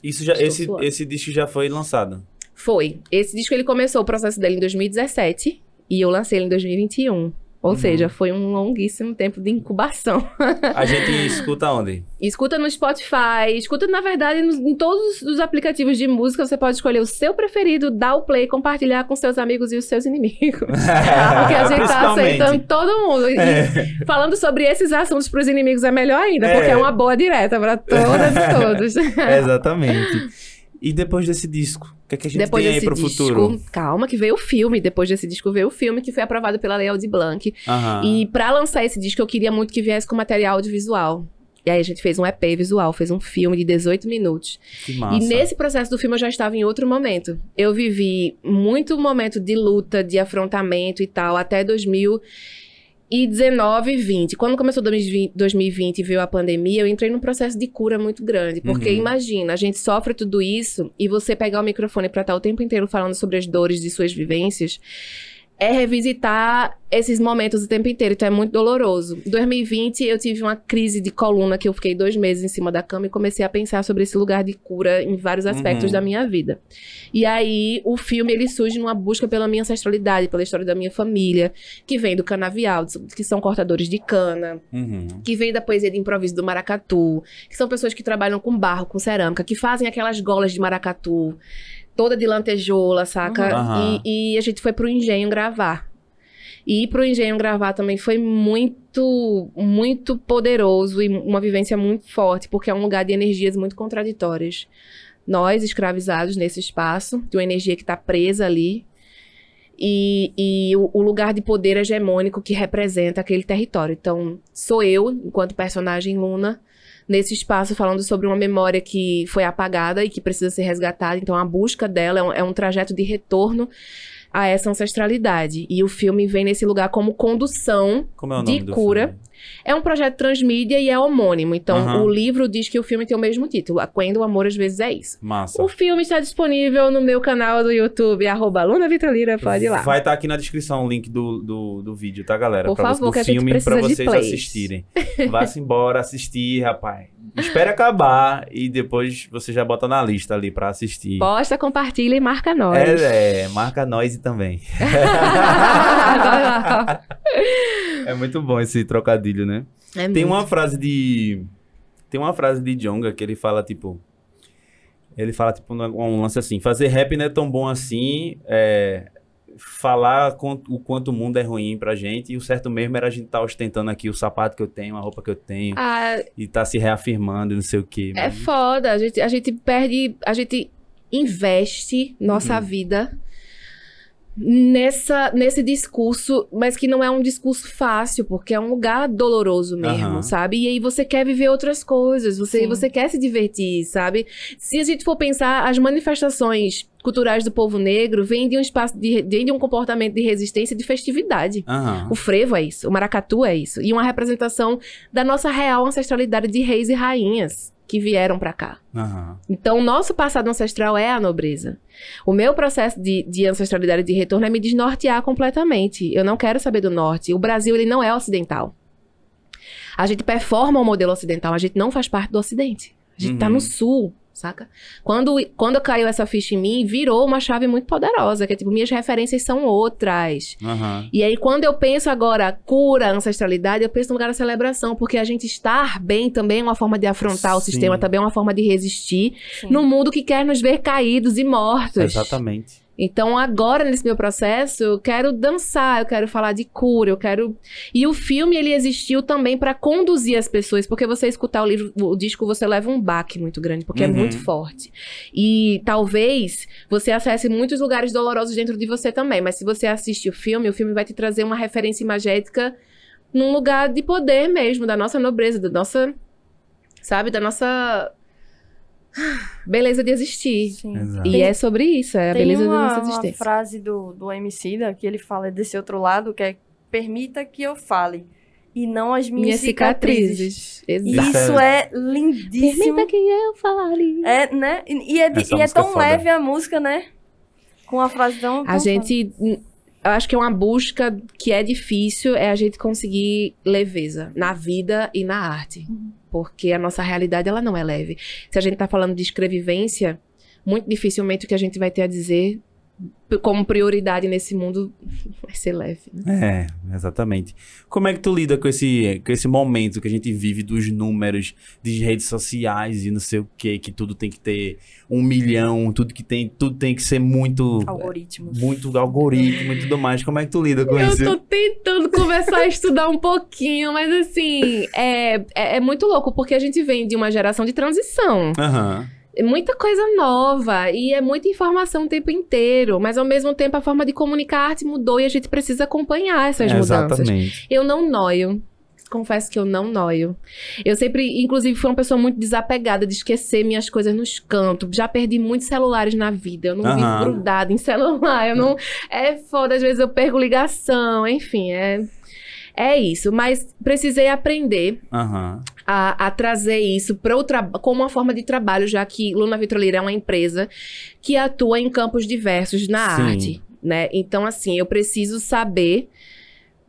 Isso já, esse, suando. esse disco já foi lançado. Foi. Esse disco, ele começou o processo dele em 2017 e eu lancei ele em 2021. Ou Uhum. seja, foi um longuíssimo tempo de incubação. A gente escuta onde? Escuta no Spotify, escuta, na verdade, nos- em todos os aplicativos de música. Você pode escolher o seu preferido, dar o play, compartilhar com seus amigos e os seus inimigos. Porque a gente tá aceitando todo mundo. E É. falando sobre esses assuntos pros inimigos é melhor ainda, É. porque é uma boa direta pra todas e todos. Exatamente. E depois desse disco, o que, é que a gente Depois tem aí pro disco, futuro? calma, que veio o filme. Depois desse disco veio o filme, que foi aprovado pela Lei Aldir Blanc. Aham. E pra lançar esse disco, eu queria muito que viesse com material audiovisual. E aí a gente fez um EP visual, fez um filme de 18 minutos. Que massa. E nesse processo do filme eu já estava em outro momento. Eu vivi muito momento de luta, de afrontamento e tal, até 2019 e 20. Quando começou 2020 2020 e veio a pandemia, eu entrei num processo de cura muito grande. Porque Uhum. imagina, a gente sofre tudo isso e você pegar o microfone pra estar o tempo inteiro falando sobre as dores de suas vivências. É revisitar esses momentos o tempo inteiro, então é muito doloroso. Em 2020, eu tive uma crise de coluna que eu fiquei dois meses em cima da cama e comecei a pensar sobre esse lugar de cura em vários aspectos Uhum. da minha vida. E aí, o filme, ele surge numa busca pela minha ancestralidade, pela história da minha família, que vem do canavial, que são cortadores de cana, Uhum. que vem da poesia de improviso do maracatu, que são pessoas que trabalham com barro, com cerâmica, que fazem aquelas golas de maracatu, toda de lantejoula, saca? Uhum. E, e a gente foi pro engenho gravar. E ir pro engenho gravar também foi muito, muito poderoso e uma vivência muito forte, porque é um lugar de energias muito contraditórias. Nós, escravizados nesse espaço, de uma energia que está presa ali, e, e o, o lugar de poder hegemônico que representa aquele território. Então, sou eu, enquanto personagem Luna, nesse espaço falando sobre uma memória que foi apagada e que precisa ser resgatada. Então, a busca dela é um, é um trajeto de retorno a essa ancestralidade. E o filme vem nesse lugar como condução Como é de cura. filme? é um projeto transmídia e é homônimo. Então, o livro diz que o filme tem o mesmo título. A Quando o Amor às vezes é isso. Massa. O filme está disponível no meu canal do YouTube, arroba Luna Vitrolira, pode ir lá. Vai estar aqui na descrição o link do, do, do vídeo, tá, galera? Por Pra favor, do que a gente filme precisa pra vocês assistirem. Vá-se embora assistir, rapaz. Espere acabar e depois você já bota na lista ali pra assistir. Posta, compartilha e marca nós. É, é, marca nós também. É muito bom esse trocadilho, né? É Tem muito. uma frase de. Tem uma frase de Jonga que ele fala, tipo. Ele fala, tipo, um lance assim: fazer rap não é tão bom assim. É, falar com- o quanto o mundo é ruim pra gente. E o certo mesmo era a gente estar ostentando aqui o sapato que eu tenho, a roupa que eu tenho. Ah, E tá se reafirmando e não sei o quê. é foda. A gente, a gente perde. A gente investe nossa Uhum. vida nessa, nesse discurso, mas que não é um discurso fácil, porque é um lugar doloroso mesmo, Aham. sabe? E aí você quer viver outras coisas, você, Sim. você quer se divertir, sabe? Se a gente for pensar, as manifestações culturais do povo negro vêm de um espaço, de, vêm de um comportamento de resistência, de festividade. Aham. O frevo é isso, o maracatu é isso. E uma representação da nossa real ancestralidade de reis e rainhas que vieram pra cá. Aham. Então, o nosso passado ancestral é a nobreza. O meu processo de, de ancestralidade de retorno é me desnortear completamente. Eu não quero saber do norte. O Brasil, ele não é ocidental. A gente performa o modelo ocidental, a gente não faz parte do ocidente. A gente tá Uhum. no sul, saca? Quando, quando caiu essa ficha em mim, virou uma chave muito poderosa, que é tipo, minhas referências são outras. Aham. E aí, quando eu penso agora cura, ancestralidade, eu penso no lugar da celebração, porque a gente estar bem também é uma forma de afrontar o Sim. sistema, também é uma forma de resistir Sim. num mundo que quer nos ver caídos e mortos. Exatamente. Então, agora, nesse meu processo, eu quero dançar, eu quero falar de cura, eu quero. E o filme, ele existiu também para conduzir as pessoas, porque você escutar o livro, o disco, você leva um baque muito grande, porque Uhum. é muito forte. E talvez você acesse muitos lugares dolorosos dentro de você também, mas se você assiste o filme, o filme vai te trazer uma referência imagética num lugar de poder mesmo, da nossa nobreza, da nossa. Sabe, da nossa. Beleza de existir. E Tem- é sobre isso, é a Tem beleza da uma, nossa uma existência. frase do, do Emicida que ele fala desse outro lado, que é permita que eu fale. e não as minhas, Minhas cicatrizes. cicatrizes. Isso é lindíssimo. Permita que eu fale. É, né? E, e é, de- e é é tão foda. leve a música, né? Com a frase tão. A tão gente. Eu acho que é uma busca que é difícil, é a gente conseguir leveza na vida e na arte. Porque a nossa realidade, ela não é leve. Se a gente tá falando de escrevivência, muito dificilmente o que a gente vai ter a dizer como prioridade nesse mundo vai ser leve. né? É, exatamente. Como é que tu lida com esse, com esse momento que a gente vive dos números, de redes sociais e não sei o que, que tudo tem que ter um milhão, tudo que tem, tudo tem que ser muito, Algoritmos. muito algoritmo e tudo mais. Como é que tu lida com Eu isso? tô tentando começar a estudar um pouquinho, mas assim, é, é, é muito louco, porque a gente vem de uma geração de transição. Aham. É muita coisa nova e é muita informação o tempo inteiro, mas ao mesmo tempo a forma de comunicar a arte mudou e a gente precisa acompanhar essas É, mudanças. Exatamente. Eu não noio. Confesso que eu não noio. Eu sempre, inclusive, fui uma pessoa muito desapegada de esquecer minhas coisas nos cantos. Já perdi muitos celulares na vida. Eu não Aham. vivo grudada em celular. Eu não. É foda, às vezes eu perco ligação. Enfim, é. É isso. Mas precisei aprender Aham. a, a trazer isso como uma forma de trabalho, já que Luna Vitrolira é uma empresa que atua em campos diversos na Sim. arte, né? Então, assim, eu preciso saber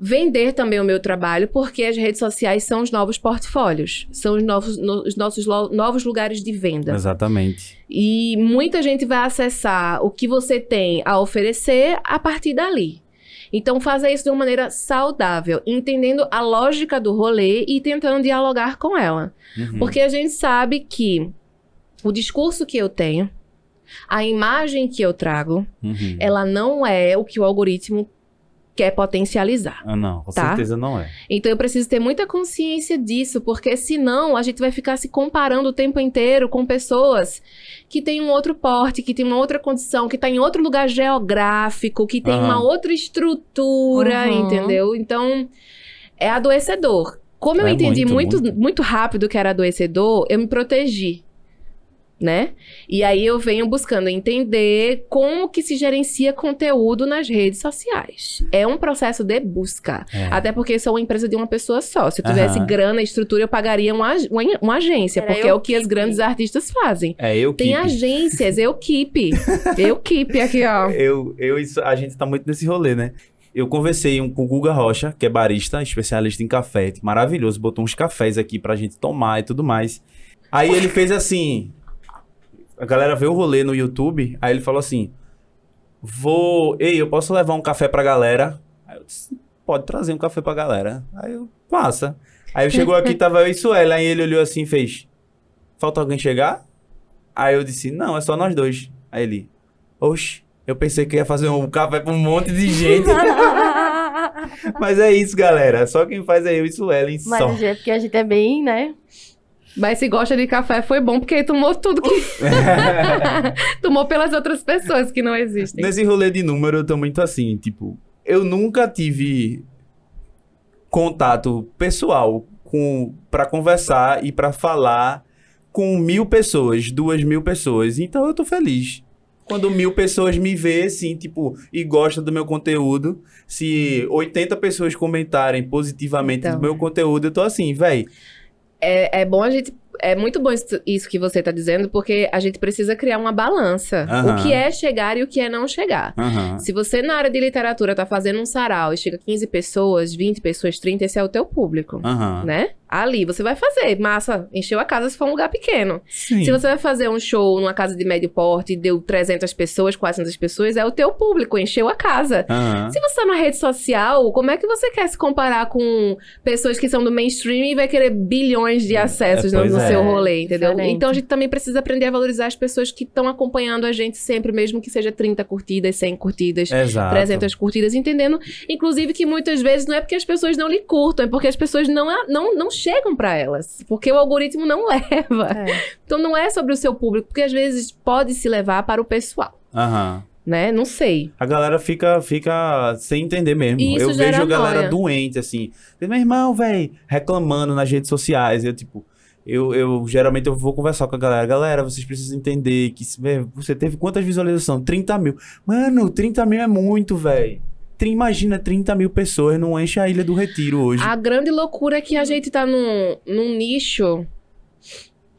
vender também o meu trabalho, porque as redes sociais são os novos portfólios, são os novos, no- os nossos lo- novos lugares de venda. Exatamente. E muita gente vai acessar o que você tem a oferecer a partir dali. Então, faça isso de uma maneira saudável, entendendo a lógica do rolê e tentando dialogar com ela. Uhum. Porque a gente sabe que o discurso que eu tenho, a imagem que eu trago, Uhum. ela não é o que o algoritmo quer potencializar. Ah, não, com Tá. certeza não é. Então eu preciso ter muita consciência disso, porque senão a gente vai ficar se comparando o tempo inteiro com pessoas que têm um outro porte, que têm uma outra condição, que tá em outro lugar geográfico, que tem Aham. uma outra estrutura, Uhum. entendeu? Então é adoecedor. Como eu É entendi muito, muito, muito. muito rápido que era adoecedor, eu me protegi. Né? E aí eu venho buscando entender como que se gerencia conteúdo nas redes sociais. É um processo de busca. É. Até porque sou uma empresa de uma pessoa só. Se eu tivesse Aham. grana e estrutura, eu pagaria uma, ag- uma, uma agência, Era porque é o que as keep. grandes artistas fazem. É eu que Tem agências, eu keep. eu keep aqui, ó. eu, eu isso, a gente tá muito nesse rolê, né? Eu conversei um- com o Guga Rocha, que é barista, especialista em café, maravilhoso, botou uns cafés aqui pra gente tomar e tudo mais. Aí ele fez assim, a galera vê o rolê no YouTube, aí ele falou assim: "Vou, ei, eu posso levar um café pra galera?" Aí eu disse: "Pode trazer um café pra galera." Aí eu, passa. Aí eu chegou aqui, tava eu e Suela, aí ele olhou assim e fez: "Falta alguém chegar?" Aí eu disse: "Não, é só nós dois." Aí ele: "Oxe, eu pensei que ia fazer um café pra um monte de gente." Mas é isso, galera. Só quem faz é eu e Suelen Mas só. é porque a gente é bem, né? Mas se gosta de café, foi bom, porque tomou tudo que. tomou pelas outras pessoas que não existem. Nesse rolê de número, eu tô muito assim, tipo, eu nunca tive contato pessoal com para conversar e pra falar com mil pessoas, duas mil pessoas. Então eu tô feliz. Quando mil pessoas me vê, assim, tipo, e gostam do meu conteúdo, se 80 pessoas comentarem positivamente Então. do meu conteúdo, eu tô assim, véi. É, é bom a gente. É muito bom isso, que você tá dizendo, porque a gente precisa criar uma balança. Aham. O que é chegar e o que é não chegar. Aham. Se você, na área de literatura, tá fazendo um sarau e chega 15 pessoas, 20 pessoas, 30, esse é o teu público. Aham. Né? Ali você vai fazer. Massa, encheu a casa se for um lugar pequeno. Sim. Se você vai fazer um show numa casa de médio porte e deu 300 pessoas, 400 pessoas, é o teu público, encheu a casa. Aham. Se você tá na rede social, como é que você quer se comparar com pessoas que são do mainstream e vai querer bilhões de acessos É, no, no é. seu rolê, entendeu? Diferente. Então a gente também precisa aprender a valorizar as pessoas que estão acompanhando a gente sempre, mesmo que seja 30 curtidas, 100 curtidas. Exato. 300 curtidas, entendendo, inclusive, que muitas vezes não é porque as pessoas não lhe curtam, é porque as pessoas não, não, não chegam pra elas. Porque o algoritmo não leva. É. Então não é sobre o seu público, porque às vezes pode se levar para o pessoal, Aham. né? Não sei. A galera fica, fica sem entender mesmo. Isso eu vejo a galera doente, assim. Meu irmão, velho, reclamando nas redes sociais. Eu, tipo, eu, eu geralmente eu vou conversar com a galera. Galera, vocês precisam entender que se- véi, você teve quantas visualizações? 30 mil. Mano, 30 mil é muito, velho. Imagina 30 mil pessoas, não enche a Ilha do Retiro hoje. A grande loucura é que a gente tá num, num nicho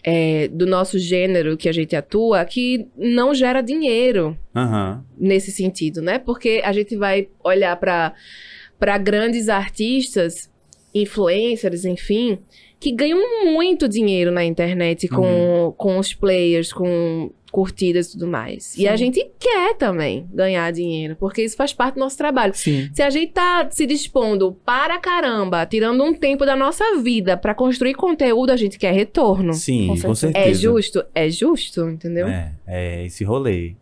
é, do nosso gênero que a gente atua que não gera dinheiro Aham. nesse sentido, né? Porque a gente vai olhar para grandes artistas, influencers, enfim, que ganham muito dinheiro na internet com, com os players, com curtidas e tudo mais. E a Sim. gente quer também ganhar dinheiro, porque isso faz parte do nosso trabalho. Sim. Se a gente tá se dispondo para caramba, tirando um tempo da nossa vida para construir conteúdo, a gente quer retorno. Sim, Com com certeza. É justo? É justo, entendeu? É, é esse rolê.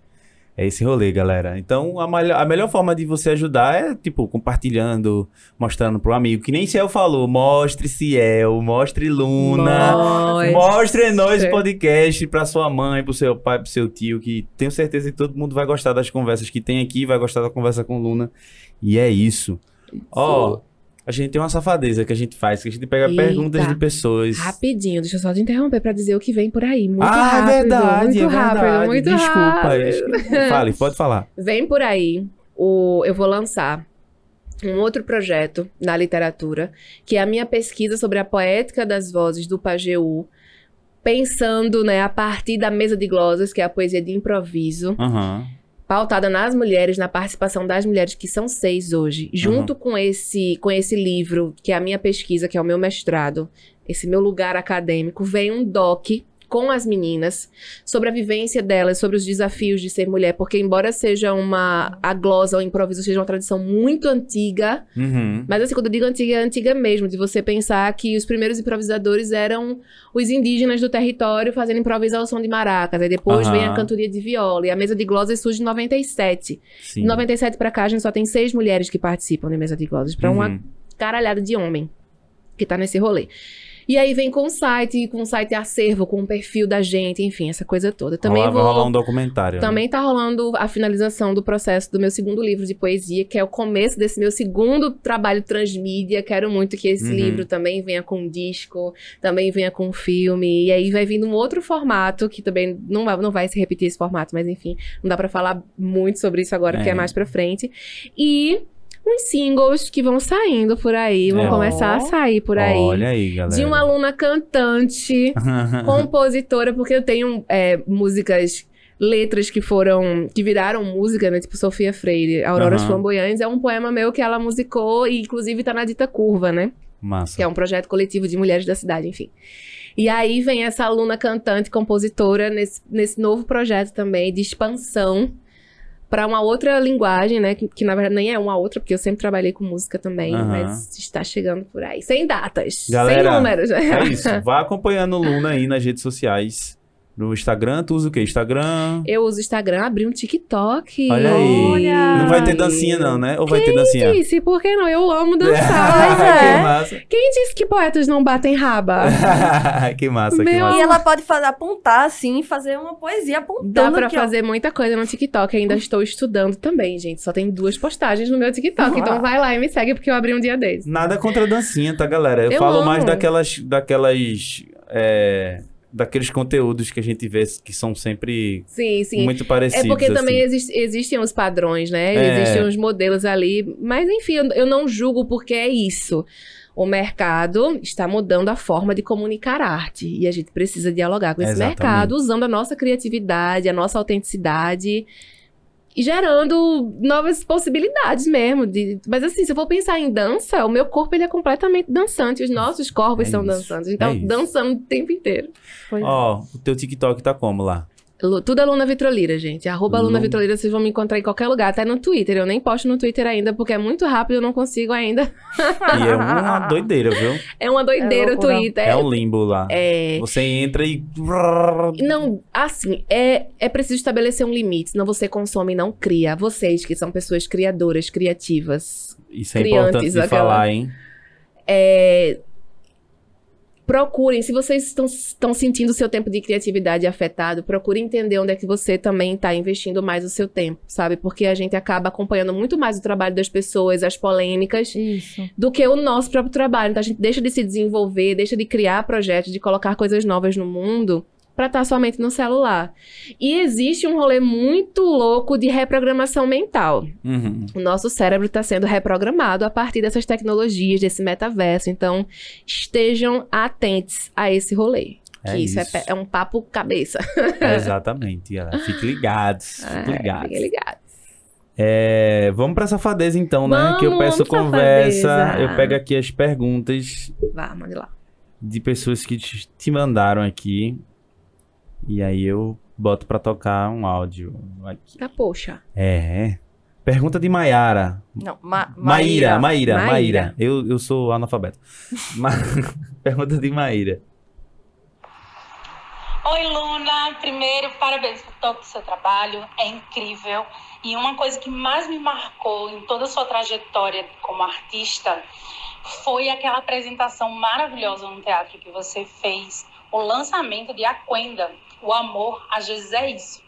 É esse rolê, galera. Então, a, a melhor forma de você ajudar é, tipo, compartilhando, mostrando pro amigo. Que nem Ciel falou, mostre Ciel, mostre Luna. Mostre. Mostre nós o podcast pra sua mãe, pro seu pai, pro seu tio, que tenho certeza que todo mundo vai gostar das conversas que tem aqui, vai gostar da conversa com Luna. E é isso. Ó, a gente tem uma safadeza que a gente faz, que a gente pega Eita. perguntas de pessoas. Rapidinho, deixa eu só te interromper pra dizer o que vem por aí. Muito ah, rápido. é verdade, muito é rápido, verdade. muito Desculpa. rápido. Fale, pode falar. Vem por aí, o, eu vou lançar um outro projeto na literatura, que é a minha pesquisa sobre a poética das vozes do Pajeú, pensando né, a partir da mesa de glosas, que é a poesia de improviso, Aham. Pautada nas mulheres, na participação das mulheres, que são seis hoje, junto com esse, com esse livro, que é a minha pesquisa, que é o meu mestrado, esse meu lugar acadêmico, vem um doc com as meninas sobre a vivência delas, sobre os desafios de ser mulher, porque embora seja uma a glosa, o improviso seja uma tradição muito antiga, Uhum. mas assim, quando eu digo antiga, é antiga mesmo, de você pensar que os primeiros improvisadores eram os indígenas do território fazendo som de maracas. Aí depois Aham. vem a cantoria de viola. E a mesa de glosas surge em 97. Sim. De 97 pra cá, a gente só tem seis mulheres que participam da mesa de glosas, pra uma Uhum. caralhada de homem que tá nesse rolê. E aí vem com o site, com o site acervo, com o perfil da gente, enfim, essa coisa toda. Também Rola- vou. Vai rolar um documentário. né? Também tá rolando a finalização do processo do meu segundo livro de poesia, que é o começo desse meu segundo trabalho transmídia. Quero muito que esse Uhum. livro também venha com disco, também venha com filme. E aí vai vindo um outro formato, que também não vai, não vai se repetir esse formato, mas enfim, não dá pra falar muito sobre isso agora, porque É. é mais pra frente. E uns singles que vão saindo por aí, vão É. começar a sair por aí. Olha aí, galera. De uma aluna cantante compositora, porque eu tenho é, músicas, letras que foram, que viraram música, né? Tipo Sofia Freire, Auroras Aham. Flamboyantes, é um poema meu que ela musicou e inclusive tá na Dita Curva, né? Massa. Que é um projeto coletivo de mulheres da cidade, enfim. E aí vem essa aluna cantante, compositora, nesse, nesse novo projeto também de expansão para uma outra linguagem, né? Que, que, na verdade nem é uma outra, porque eu sempre trabalhei com música também, Aham. mas está chegando por aí. Sem datas, Galera, sem números. É isso. Vá acompanhando o Luna aí nas redes sociais. No Instagram, tu usa o quê? Instagram. Eu uso o Instagram, abri um TikTok. Olha aí. Olha. Não vai ter dancinha, não, né? Ou vai ter dancinha? Disse, por que não? Eu amo dançar. é. que massa. Quem disse que poetas não batem raba? que massa, que Meu massa. E ela pode fazer, apontar assim, fazer uma poesia apontando Dá pra aqui, ó. fazer muita coisa no TikTok. Ainda estou estudando também, gente. Só tem duas postagens no meu TikTok. Então vai lá e me segue, porque eu abri um dia desses. Nada contra a dancinha, tá, galera? Eu, Eu falo amo. mais daquelas. daquelas é, daqueles conteúdos que a gente vê que são sempre Sim, sim. muito parecidos. É porque também assim. exis- existem os padrões, né? É. Existem os modelos ali. Mas, enfim, eu, eu não julgo porque é isso. O mercado está mudando a forma de comunicar arte. E a gente precisa dialogar com esse Exatamente. mercado usando a nossa criatividade, a nossa autenticidade. E gerando novas possibilidades mesmo. De... Mas assim, se eu for pensar em dança, o meu corpo ele é completamente dançante. Os nossos corpos É são isso, dançantes. Então, é dançando o tempo inteiro. Ó, o teu TikTok tá como lá? Tudo é Luna Vitrolira, gente. Arroba Lu- Luna Vitrolira, vocês vão me encontrar em qualquer lugar, até no Twitter. Eu nem posto no Twitter ainda, porque é muito rápido, eu não consigo ainda. E é uma doideira, viu? É uma doideira É o. Twitter. É um limbo lá. É- Você entra e. Não, assim, é, é preciso estabelecer um limite, senão você consome e não cria. Vocês, que são pessoas criadoras, criativas, Isso é Criantes, importante de aquela- falar, hein? é, procurem, se vocês estão, estão sentindo o seu tempo de criatividade afetado, procurem entender onde é que você também está investindo mais o seu tempo, sabe? Porque a gente acaba acompanhando muito mais o trabalho das pessoas, as polêmicas, Isso. do que o nosso próprio trabalho. Então a gente deixa de se desenvolver, deixa de criar projetos, de colocar coisas novas no mundo pra estar somente no celular. E existe um rolê muito louco de reprogramação mental. Uhum. O nosso cérebro está sendo reprogramado a partir dessas tecnologias, desse metaverso. Então, estejam atentos a esse rolê. É que isso, é isso. pe- É, um papo cabeça. Exatamente, galera. Fiquem ligados. Fiquem É, ligados. fiquem ligados. É, vamos pra safadeza então, né? que eu Vamos, peço vamos, conversa. safadeza. Eu pego aqui as perguntas Vá, mande lá. de pessoas que te te mandaram aqui. E aí eu boto pra tocar um áudio aqui. Tá, poxa. É. Pergunta de Maiara. Não, Ma Maíra, Maíra, Maíra. Maíra. Eu, eu sou analfabeto. Ma- Pergunta de Maíra. Oi, Luna. Primeiro, parabéns por todo o seu trabalho. É incrível. E uma coisa que mais me marcou em toda a sua trajetória como artista foi aquela apresentação maravilhosa no teatro que você fez, o lançamento de Aquenda, O Amor às vezes é isso.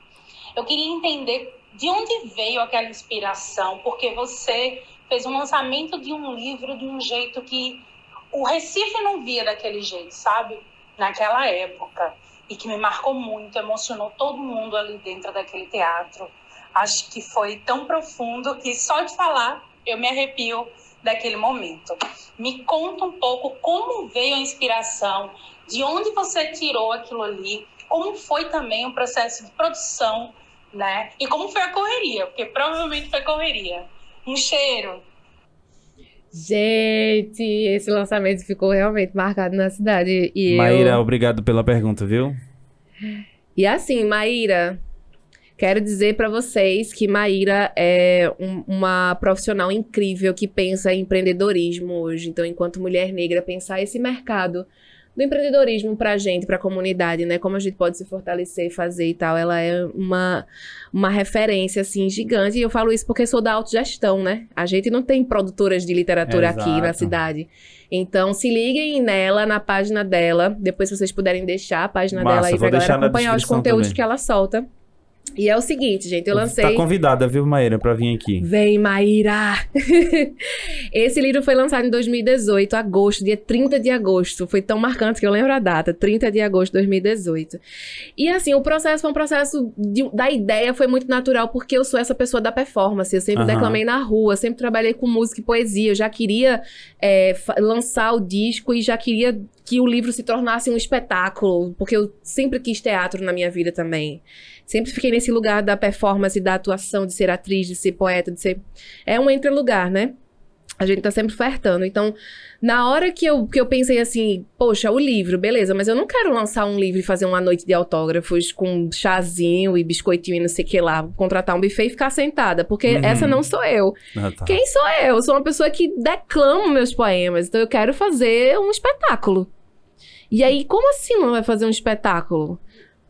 Eu queria entender de onde veio aquela inspiração, porque você fez um lançamento de um livro de um jeito que o Recife não via daquele jeito, sabe? Naquela época e que me marcou muito, emocionou todo mundo ali dentro daquele teatro. Acho que foi tão profundo que só de falar eu me arrepio daquele momento. Me conta um pouco como veio a inspiração, de onde você tirou aquilo ali, como foi também o processo de produção, né? E como foi a correria, porque provavelmente foi correria. Um cheiro. Gente, esse lançamento ficou realmente marcado na cidade. E Maíra, eu... obrigado pela pergunta, viu? E assim, Maíra, quero dizer pra vocês que Maíra é um- uma profissional incrível que pensa em empreendedorismo hoje. Então, enquanto mulher negra, pensar esse mercado do empreendedorismo pra gente, pra comunidade, né? Como a gente pode se fortalecer, fazer e tal. Ela é uma, uma referência, assim, gigante. E eu falo isso porque sou da autogestão, né? A gente não tem produtoras de literatura aqui na Exato. cidade. Então, se liguem nela, na página dela. Depois, se vocês puderem deixar a página Massa, dela aí pra galera acompanhar os conteúdos também. que ela solta. E é o seguinte, gente, eu lancei. Tá convidada, viu, Maíra, pra vir aqui. Vem, Maíra! Esse livro foi lançado em 2018, agosto, dia 30 de agosto. Foi tão marcante que eu lembro a data, 30 de agosto de 2018. E assim, o processo foi um processo de- da ideia, foi muito natural, porque eu sou essa pessoa da performance. Eu sempre Aham. declamei na rua, sempre trabalhei com música e poesia. Eu já queria é, lançar o disco e já queria que o livro se tornasse um espetáculo, porque eu sempre quis teatro na minha vida também. Sempre fiquei nesse lugar da performance, da atuação, de ser atriz, de ser poeta, de ser. É um entre-lugar, né? A gente tá sempre ofertando. Então, na hora que eu, que eu pensei assim, poxa, o livro, beleza, mas eu não quero lançar um livro e fazer uma noite de autógrafos com chazinho e biscoitinho e não sei o que lá, contratar um buffet e ficar sentada, porque Uhum. essa não sou eu. Ah, tá. Quem sou eu? Eu sou uma pessoa que declamo meus poemas, então eu quero fazer um espetáculo. E aí, como assim não vai fazer um espetáculo?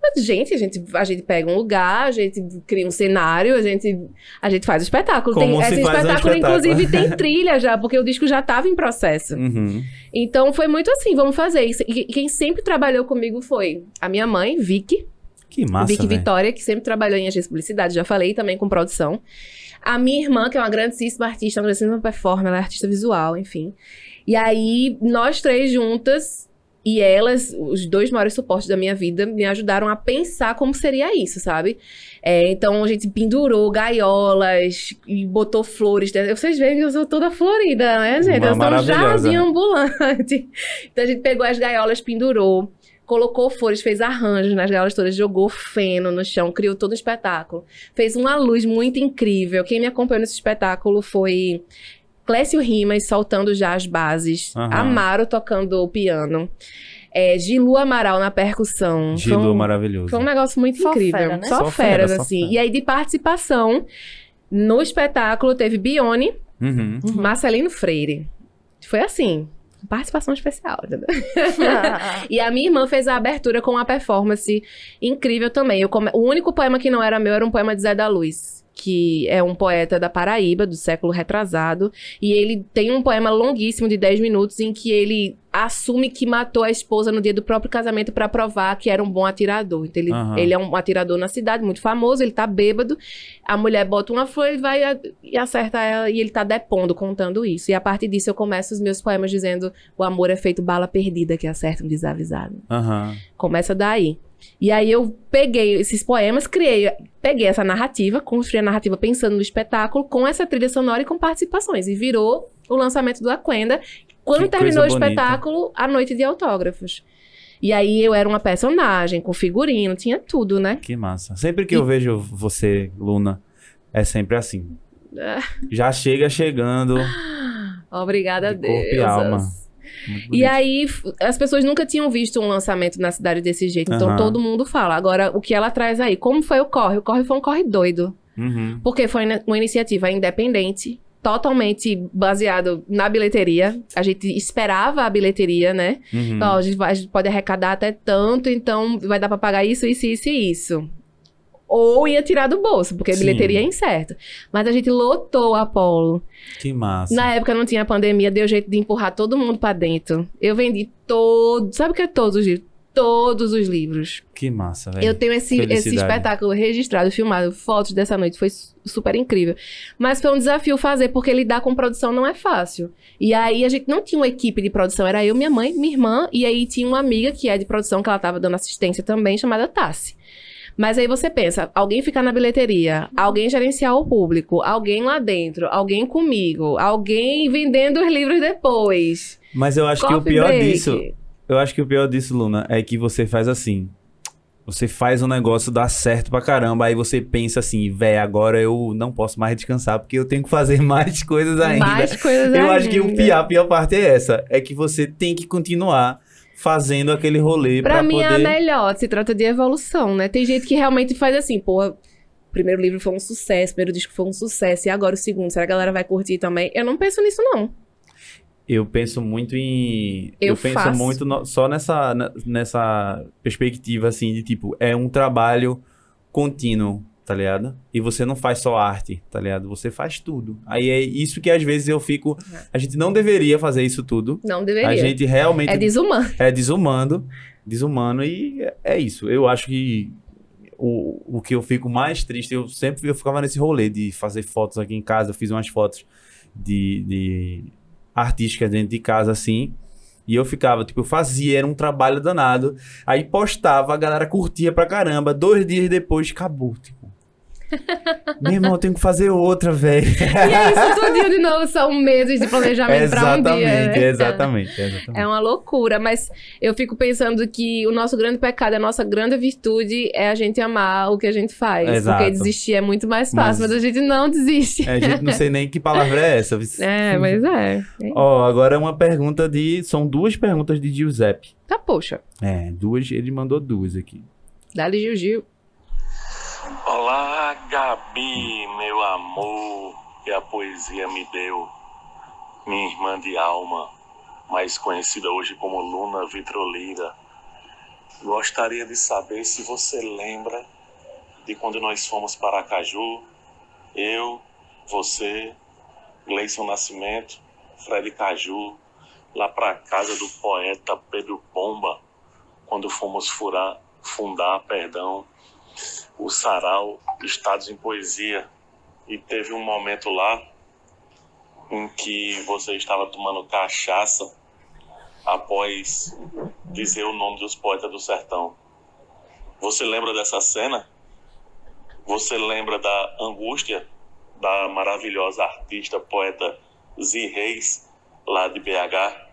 Mas, gente, a gente, a gente pega um lugar, a gente cria um cenário, a gente, a gente faz o espetáculo. Como tem, se esse faz um espetáculo, espetáculo. inclusive, tem trilha já, porque o disco já estava em processo. Uhum. Então foi muito assim, vamos fazer isso. E quem sempre trabalhou comigo foi a minha mãe, Vicky, Que massa, Vicky velho. Vitória, que sempre trabalhou em agência de publicidade, já falei também com produção. A minha irmã, que é uma grandíssima artista, uma grandíssima performer, ela é artista visual, enfim. E aí, nós três juntas, e elas, os dois maiores suportes da minha vida, me ajudaram a pensar como seria isso, sabe? É, então, a gente pendurou gaiolas e botou flores. Vocês veem que eu sou toda florida, né, gente? Uma eu sou um jardim ambulante. Então, a gente pegou as gaiolas, pendurou colocou flores, fez arranjos nas gaiolas todas, jogou feno no chão, criou todo um espetáculo. Fez uma luz muito incrível. Quem me acompanhou nesse espetáculo foi Clécio Rimas soltando já as bases, Aham. Amaro tocando o piano, é, Gilu Amaral na percussão. Foi Gilu um- maravilhoso. foi um negócio muito Só incrível. fera, né? Só, Só fera, feras, só assim. fera. E aí, de participação, no espetáculo teve Bione, Uhum. Marcelino Freire. Foi assim, participação especial, entendeu? E a minha irmã fez a abertura com uma performance incrível também. Eu come- O único poema que não era meu era um poema de Zé da Luz, que é um poeta da Paraíba, do século retrasado. E ele tem um poema longuíssimo de 10 minutos em que ele assume que matou a esposa no dia do próprio casamento pra provar que era um bom atirador. Então, ele, Aham. ele é um atirador na cidade, muito famoso, ele tá bêbado. A mulher bota uma flor, ele vai a- e acerta ela e ele tá depondo, contando isso. E a partir disso eu começo os meus poemas dizendo: o amor é feito bala perdida que acerta um desavisado. Aham. Começa daí. E aí eu peguei esses poemas, criei, peguei essa narrativa, construí a narrativa pensando no espetáculo, com essa trilha sonora e com participações. E virou o lançamento do Aquenda. Quando Que terminou o coisa bonita. espetáculo, a noite de autógrafos. E aí eu era uma personagem, com figurino, tinha tudo, né? Que massa. Sempre que eu vejo você, Luna, é sempre assim. Ah. Já chega chegando. Obrigada De a corpo e Deus. alma. E aí, as pessoas nunca tinham visto um lançamento na cidade desse jeito, então Aham. todo mundo fala. Agora, o que ela traz aí? Como foi o corre? O corre foi um corre doido. Uhum. Porque foi uma iniciativa independente, totalmente baseado na bilheteria. A gente esperava a bilheteria, né? Uhum. Ó, a, gente vai- a gente pode arrecadar até tanto, então vai dar pra pagar isso, isso, isso e isso. Ou ia tirar do bolso, porque a Sim. bilheteria é incerta. Mas a gente lotou o Apolo. Que massa. Na época não tinha pandemia, deu jeito de empurrar todo mundo pra dentro. Eu vendi todo. Sabe o que é todos os livros? Todos os livros. Que massa, velho. Eu tenho esse, esse espetáculo registrado, filmado, fotos dessa noite, foi su- super incrível. Mas foi um desafio fazer, porque lidar com produção não é fácil. E aí a gente não tinha uma equipe de produção, era eu, minha mãe, minha irmã, e aí tinha uma amiga que é de produção, que ela tava dando assistência também, chamada Tassi. Mas aí você pensa, alguém ficar na bilheteria, alguém gerenciar o público, alguém lá dentro, alguém comigo, alguém vendendo os livros depois. Mas eu acho que o Coffee pior break. disso, eu acho que o pior disso, Luna, é que você faz assim. Você faz um negócio dar certo pra caramba, aí você pensa assim, véi, agora eu não posso mais descansar porque eu tenho que fazer mais coisas ainda. Mais coisas eu acho que o ainda. pior, a pior parte é essa, é que você tem que continuar fazendo aquele rolê pra, Pra mim é a poder melhor, se trata de evolução, né? Tem gente que realmente faz assim, pô, o primeiro livro foi um sucesso, o primeiro disco foi um sucesso, e agora o segundo, será que a galera vai curtir também? Eu não penso nisso, não. Eu penso muito em. Eu penso faço. muito no- só nessa, nessa perspectiva, assim, de tipo, é um trabalho contínuo, tá ligado? E você não faz só arte, tá ligado? Você faz tudo. Aí é isso que às vezes eu fico. A gente não deveria fazer isso tudo. Não deveria. A gente realmente É desumano. é desumano, desumano e é- é isso. Eu acho que o, o que eu fico mais triste, eu sempre eu ficava nesse rolê de fazer fotos aqui em casa, eu fiz umas fotos de, de artísticas dentro de casa assim, e eu ficava, tipo, eu fazia, era um trabalho danado, aí postava, a galera curtia pra caramba, dois dias depois acabou, tipo. Meu irmão, eu tenho que fazer outra, velho. E é isso tudinho de novo, são meses de planejamento pra um dia. exatamente, né? exatamente, exatamente. É uma loucura, mas eu fico pensando que o nosso grande pecado, a nossa grande virtude é a gente amar o que a gente faz. Exato. Porque desistir é muito mais fácil, Mas- mas, a gente não desiste. É, a gente não sei nem que palavra é essa. É, mas é. Ó, agora é uma pergunta de. São duas perguntas de Giuseppe. Tá, poxa. É, duas, ele mandou duas aqui. Dá-lhe Gil Gil. Olá, Gabi, meu amor, que a poesia me deu. Minha irmã de alma, mais conhecida hoje como Luna Vitrolira. Gostaria de saber se você lembra de quando nós fomos para Acaju, eu, você, Gleison Nascimento, Fred Caju, lá para a casa do poeta Pedro Pomba, quando fomos furar, fundar, perdão, o Sarau Estados em Poesia e teve um momento lá em que você estava tomando cachaça após dizer o nome dos poetas do sertão. Você lembra dessa cena? Você lembra da angústia da maravilhosa artista poeta Zi Reis, lá de BH?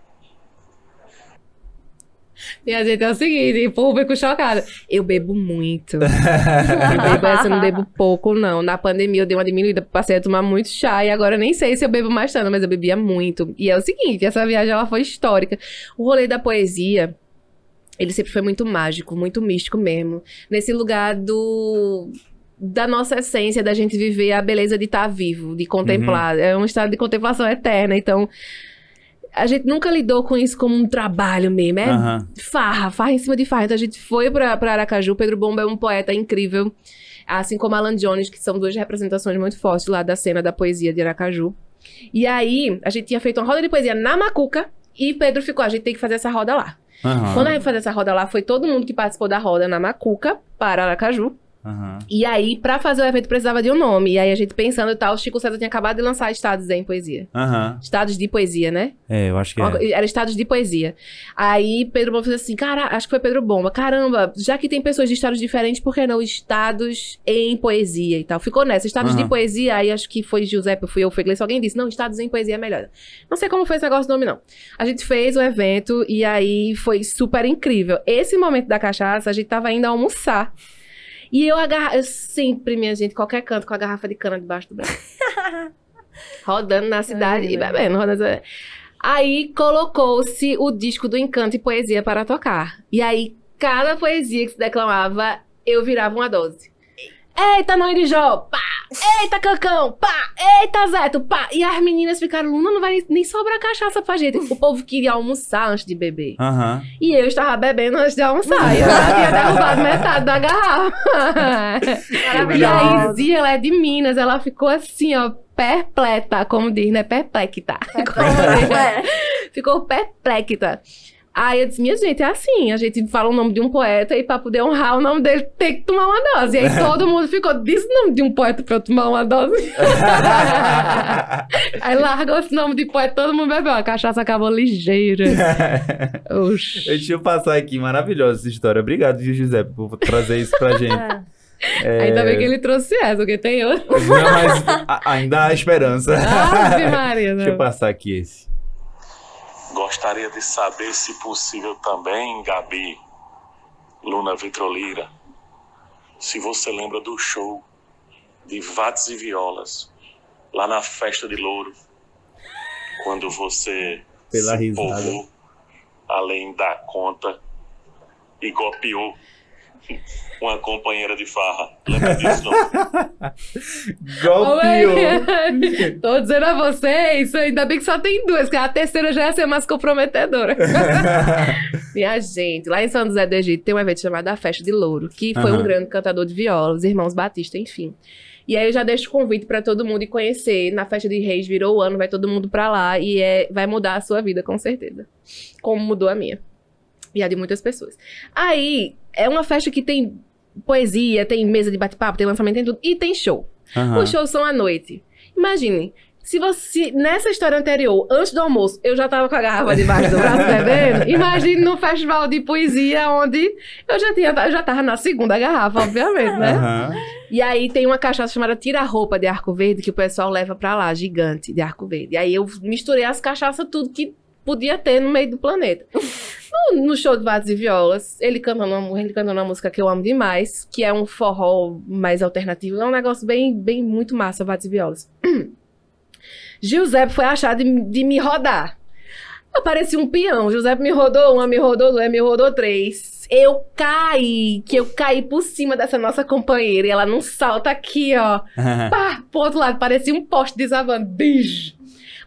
E a gente é o seguinte, público chocado. Eu bebo muito. Eu bebo essa, eu não bebo pouco, não. Na pandemia eu dei uma diminuída, passei a tomar muito chá e agora eu nem sei se eu bebo mais tanto, mas eu bebia muito. E é o seguinte, essa viagem ela foi histórica. O rolê da poesia, ele sempre foi muito mágico, muito místico mesmo. Nesse lugar do da nossa essência, da gente viver a beleza de estar vivo, de contemplar. É um estado de contemplação eterna. Então, a gente nunca lidou com isso como um trabalho mesmo. É Aham. farra, farra em cima de farra. Então a gente foi pra, pra Aracaju. Pedro Bomba é um poeta incrível. Assim como Alan Jones, que são duas representações muito fortes lá da cena da poesia de Aracaju. E aí, a gente tinha feito uma roda de poesia na Macuca. E Pedro ficou, a gente tem que fazer essa roda lá. Aham. Quando a gente fazer essa roda lá, foi todo mundo que participou da roda na Macuca para Aracaju. Aham. E aí, pra fazer o evento, precisava de um nome. E aí, a gente pensando e tal, o Chico César tinha acabado de lançar Estados em Poesia. Aham. Estados de Poesia, né? É, eu acho que é. Era estados de poesia. Aí Pedro Bomba fez assim, cara, acho que foi Pedro Bomba. Caramba, já que tem pessoas de estados diferentes, por que não estados em poesia e tal? Ficou nessa, estados Aham. de poesia, aí acho que foi Giuseppe, fui eu, foi Gleice, alguém disse, não, estados em poesia é melhor. Não sei como foi esse negócio do nome, não. A gente fez o evento e aí foi super incrível. Esse momento da cachaça, a gente tava indo almoçar. E eu agarra, eu sempre, minha gente, qualquer canto com a garrafa de cana debaixo do braço. rodando na cidade Ai, e bebendo, rodando. Aí colocou-se o disco do Encanto e Poesia para tocar. E aí, cada poesia que se declamava, eu virava uma dose. Eita, Mãe de Jó, pá! Eita, Cacão, pá! Eita, Zeto, pá! E as meninas ficaram, Luna, não vai nem sobrar cachaça pra gente. O povo queria almoçar antes de beber. Aham. E eu estava bebendo antes de almoçar. E eu já tinha derrubado metade da garrafa. e a. Izzy, ela é de Minas. Ela ficou assim, ó, perpleta, como diz, né? Perplecta. É. ficou perplecta. Aí eu disse, minha gente, é assim, a gente fala o nome de um poeta e pra poder honrar o nome dele tem que tomar uma dose. E aí todo mundo ficou, diz o nome de um poeta pra eu tomar uma dose. aí largou esse nome de poeta, todo mundo bebeu. A cachaça acabou ligeira. Oxi. Deixa eu passar aqui, maravilhosa essa história. Obrigado, Giuseppe, por trazer isso pra gente. É. Ainda bem que ele trouxe essa, porque tem outra. Não, mas a- ainda há esperança. Ave Maria, Deixa eu passar aqui esse. Gostaria de saber, se possível também, Gabi, Luna Vitrolira, se você lembra do show de Vates e Violas, lá na festa de Louro, quando você Pela se risada. empolgou além da conta e golpeou uma companheira de farra. Lembra disso, não? Golpeou. Tô dizendo a vocês, ainda bem que só tem duas, que a terceira já ia ser mais comprometedora. Minha gente, lá em São José do Egito tem um evento chamado A Festa de Louro, que foi Aham. um grande cantador de viola, os irmãos Batista, enfim. E aí eu já deixo o convite pra todo mundo ir conhecer. Na festa de Reis virou o ano, vai todo mundo pra lá e é, vai mudar a sua vida, com certeza. Como mudou a minha. E a de muitas pessoas. Aí, é uma festa que tem poesia, tem mesa de bate-papo, tem lançamento, tem tudo. E tem show. Aham. Os shows são à noite. Imagine, se você, nessa história anterior, antes do almoço, eu já tava com a garrafa debaixo do braço bebendo, imagine num festival de poesia onde eu já tinha, eu já tava na segunda garrafa, obviamente, né? Aham. E aí tem uma cachaça chamada Tira-Roupa de Arco Verde que o pessoal leva pra lá, gigante de Arco Verde. E aí eu misturei as cachaças, tudo que podia ter no meio do planeta. No, no show de Vatos e Violas, ele cantando, uma, ele cantando uma música que eu amo demais, que é um forró mais alternativo. É um negócio bem, bem muito massa, Vatos e Violas. Giuseppe foi achar de, de me rodar. Eu um peão. Giuseppe me rodou uma, me rodou duas, me rodou três. Eu caí, que eu caí por cima dessa nossa companheira. E ela num salto aqui, ó. Pá, pro outro lado, parecia um poste desabando. Bicho.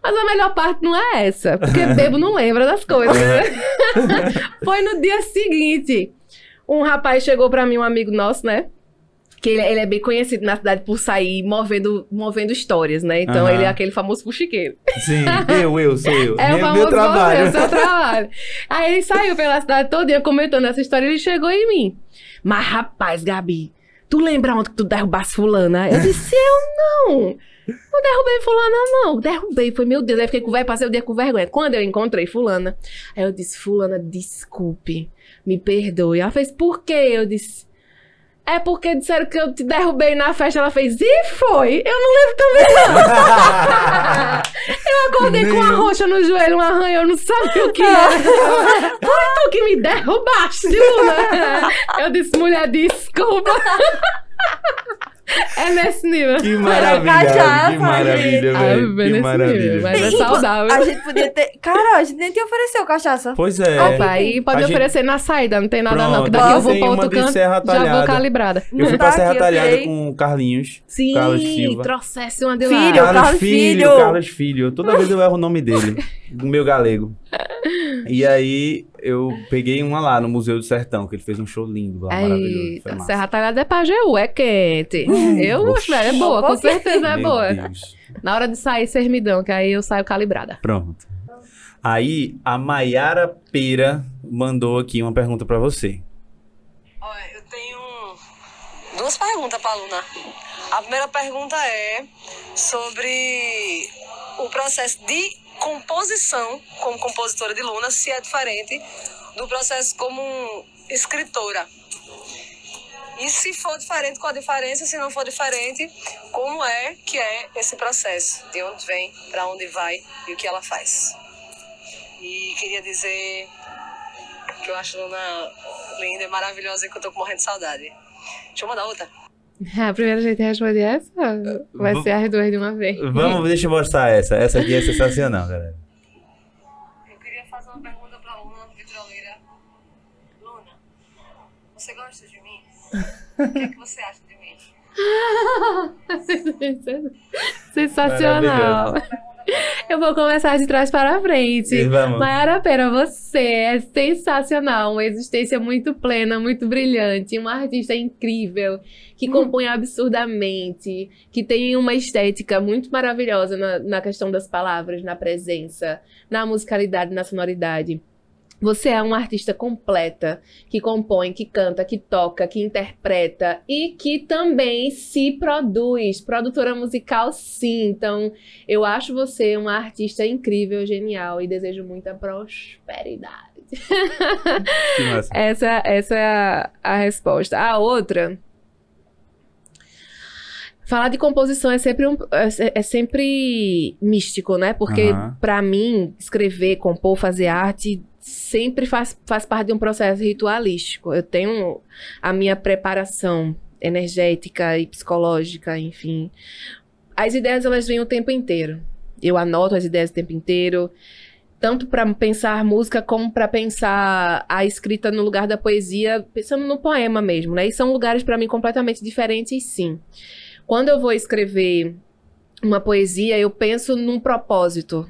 Mas a melhor parte não é essa, porque bebo não lembra das coisas. né? Foi no dia seguinte. Um rapaz chegou pra mim, um amigo nosso, né? Que ele, ele é bem conhecido na cidade por sair movendo, movendo histórias, né? Então Aham. ele é aquele famoso fuxiqueiro. Sim, eu, eu, sou eu. É o meu, famoso meu trabalho. Você, o seu trabalho. Aí ele saiu pela cidade toda comentando essa história ele chegou em mim. Mas rapaz, Gabi, tu lembra onde que tu derrubasse fulana? Eu disse, eu não. Não derrubei fulana, não. Derrubei. Foi, meu Deus. Aí fiquei com vergonha, passei o dia com vergonha. Quando eu encontrei fulana, aí eu disse, fulana, desculpe, me perdoe. Ela fez, por quê? Eu disse... É porque disseram que eu te derrubei na festa. Ela fez, e foi? Eu não lembro também, não. eu acordei com uma roxa no joelho, um arranhão, eu não sabia o que era. Foi tu que me derrubaste, Luna. Eu disse, mulher, desculpa. É nesse nível. Que maravilha, cachaça, que maravilha, velho. Que nesse maravilha. nível, mas é saudável. A gente podia ter. Cara, a gente nem te ofereceu cachaça. Pois é. Opa, aí pode gente- oferecer na saída, não tem nada não. Pronto, Que daqui eu vou pra outro canto, Serra já vou calibrada. Eu fui Tá pra Serra aqui, Talhada tirei. com o Carlinhos. Sim, Carlos Silva. trouxesse uma de Filho, lá. Carlos Carlos Filho, Filho. Carlos Filho. Toda vez eu erro o nome dele, do meu galego. E aí eu peguei uma lá no Museu do Sertão, que ele fez um show lindo lá, maravilhoso. Foi Aí, massa. Serra Talhada é Pajeú, é quente. eu, oxi. velho, é boa, com certeza é Meu boa. Deus. Na hora de sair, sermidão, que aí eu saio calibrada. Pronto. Aí a Maiara Pera mandou aqui uma pergunta pra você. Olha, eu tenho duas perguntas para a Luna. A primeira pergunta é sobre o processo de composição como compositora de Luna, se é diferente do processo como escritora. E se for diferente, qual a diferença? Se não for diferente, como é que é esse processo? De onde vem, para onde vai e o que ela faz? E queria dizer que eu acho Luna linda e maravilhosa e que eu tô morrendo de saudade. Deixa eu mandar outra. A primeira gente a responder essa? Vai ser as duas de uma vez. Vamos, deixa eu mostrar essa. Essa aqui é sensacional, galera. Eu queria fazer uma pergunta pra Luna Vitroleira. Luna, você gosta de mim? O que, é que você acha de mim? Sensacional. Eu vou começar de trás para frente. Mayara Pera, você é sensacional, uma existência muito plena, muito brilhante, uma artista incrível, que compõe absurdamente, que tem uma estética muito maravilhosa na, na questão das palavras, na presença, na musicalidade, na sonoridade. Você é uma artista completa, que compõe, que canta, que toca, que interpreta e que também se produz. Produtora musical, sim. Então, eu acho você uma artista incrível, genial e desejo muita prosperidade. Essa, essa é a, a resposta. A outra. Falar de composição é sempre, um, é, é sempre místico, né? Porque, Aham. pra mim, escrever, compor, fazer arte sempre faz, faz parte de um processo ritualístico. Eu tenho a minha preparação energética e psicológica, enfim. As ideias, elas vêm o tempo inteiro. Eu anoto as ideias o tempo inteiro tanto para pensar música como para pensar a escrita no lugar da poesia, pensando no poema mesmo, né? E são lugares para mim completamente diferentes, sim. Quando eu vou escrever uma poesia, eu penso num propósito.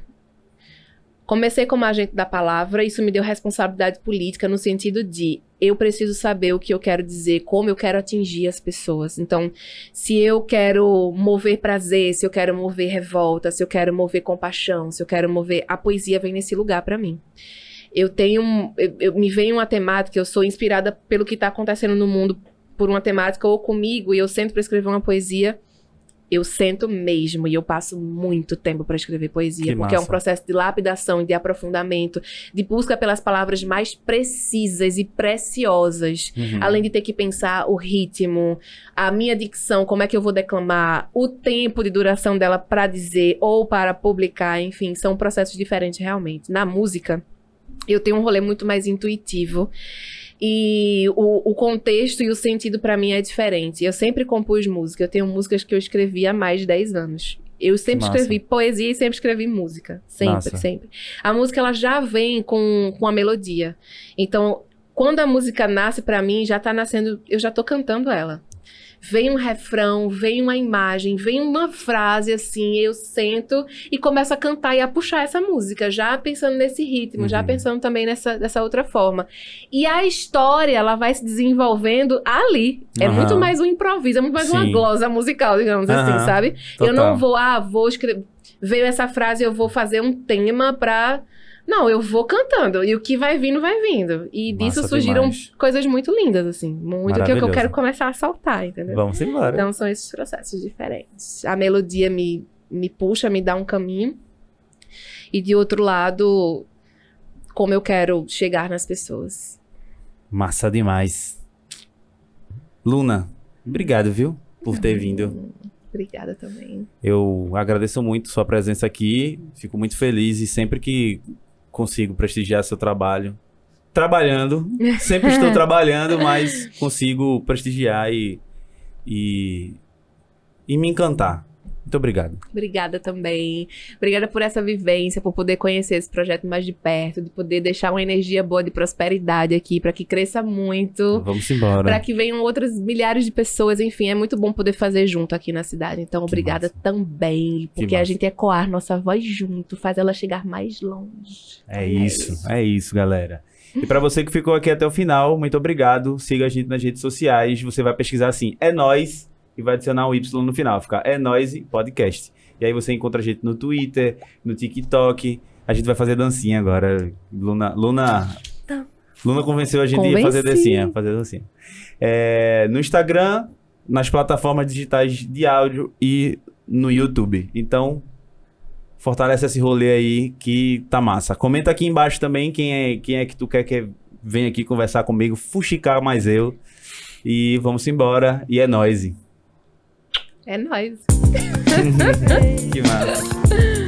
Comecei como agente da palavra, isso me deu responsabilidade política no sentido de eu preciso saber o que eu quero dizer, como eu quero atingir as pessoas. Então, se eu quero mover prazer, se eu quero mover revolta, se eu quero mover compaixão, se eu quero mover. A poesia vem nesse lugar pra mim. Eu tenho. Eu, eu- me vem uma temática, eu sou inspirada pelo que tá acontecendo no mundo por uma temática ou comigo, e eu sento pra escrever uma poesia. Eu sento mesmo e eu passo muito tempo pra escrever poesia, Que porque é um massa. processo de lapidação e de aprofundamento, de busca pelas palavras mais precisas e preciosas. Uhum. Além de ter que pensar o ritmo, a minha dicção, como é que eu vou declamar, o tempo de duração dela para dizer ou para publicar, enfim, são processos diferentes realmente. Na música, eu tenho um rolê muito mais intuitivo. E o, o contexto e o sentido para mim é diferente. Eu sempre compus música. Eu tenho músicas que eu escrevi há mais de 10 anos. Eu sempre Massa. escrevi poesia e sempre escrevi música. Sempre, Massa. sempre. A música ela já vem com, com a melodia. Então, quando a música nasce pra mim, já tá nascendo, eu já tô cantando ela. Vem um refrão, vem uma imagem, vem uma frase assim, eu sento e começo a cantar e a puxar essa música, já pensando nesse ritmo, já Uhum. pensando também nessa dessa outra forma. E a história, ela vai se desenvolvendo ali. É Aham. muito mais um improviso, é muito mais uma Sim. glosa musical, digamos Aham. assim, sabe? Total. Eu não vou, ah, vou escrever. Veio essa frase, eu vou fazer um tema pra. Não, eu vou cantando. E o que vai vindo, vai vindo. E disso Massa surgiram demais. coisas muito lindas, assim. Muito que é o que eu quero começar a soltar, entendeu? Vamos embora. Então são esses processos diferentes. A melodia me, me puxa, me dá um caminho. E de outro lado, como eu quero chegar nas pessoas. Massa demais. Luna, obrigado, viu? Por ter vindo. Obrigada também. Eu agradeço muito sua presença aqui. Fico muito feliz e sempre que consigo prestigiar seu trabalho. Trabalhando. Sempre estou trabalhando, mas consigo prestigiar e, e, e me encantar. Muito obrigado. Obrigada também. Obrigada por essa vivência, por poder conhecer esse projeto mais de perto, de poder deixar uma energia boa de prosperidade aqui, para que cresça muito. Vamos embora. Para que venham outras milhares de pessoas, enfim, é muito bom poder fazer junto aqui na cidade. Então, obrigada também, porque a gente ecoar nossa voz junto, faz ela chegar mais longe. É isso, é isso, galera. E pra você que ficou aqui até o final, muito obrigado. Siga a gente nas redes sociais. Você vai pesquisar assim, é nós e vai adicionar um Y no final, ficar é nós podcast. E aí você encontra a gente no Twitter, no TikTok. A gente vai fazer dancinha agora. Luna, Luna. Luna convenceu a gente a fazer dancinha, fazer dancinha. É, no Instagram, nas plataformas digitais de áudio e no YouTube. Então, fortalece esse rolê aí que tá massa. Comenta aqui embaixo também quem é, quem é que tu quer que venha aqui conversar comigo, fuxicar mais eu. E vamos embora. E é nóis. É nóis. que massa.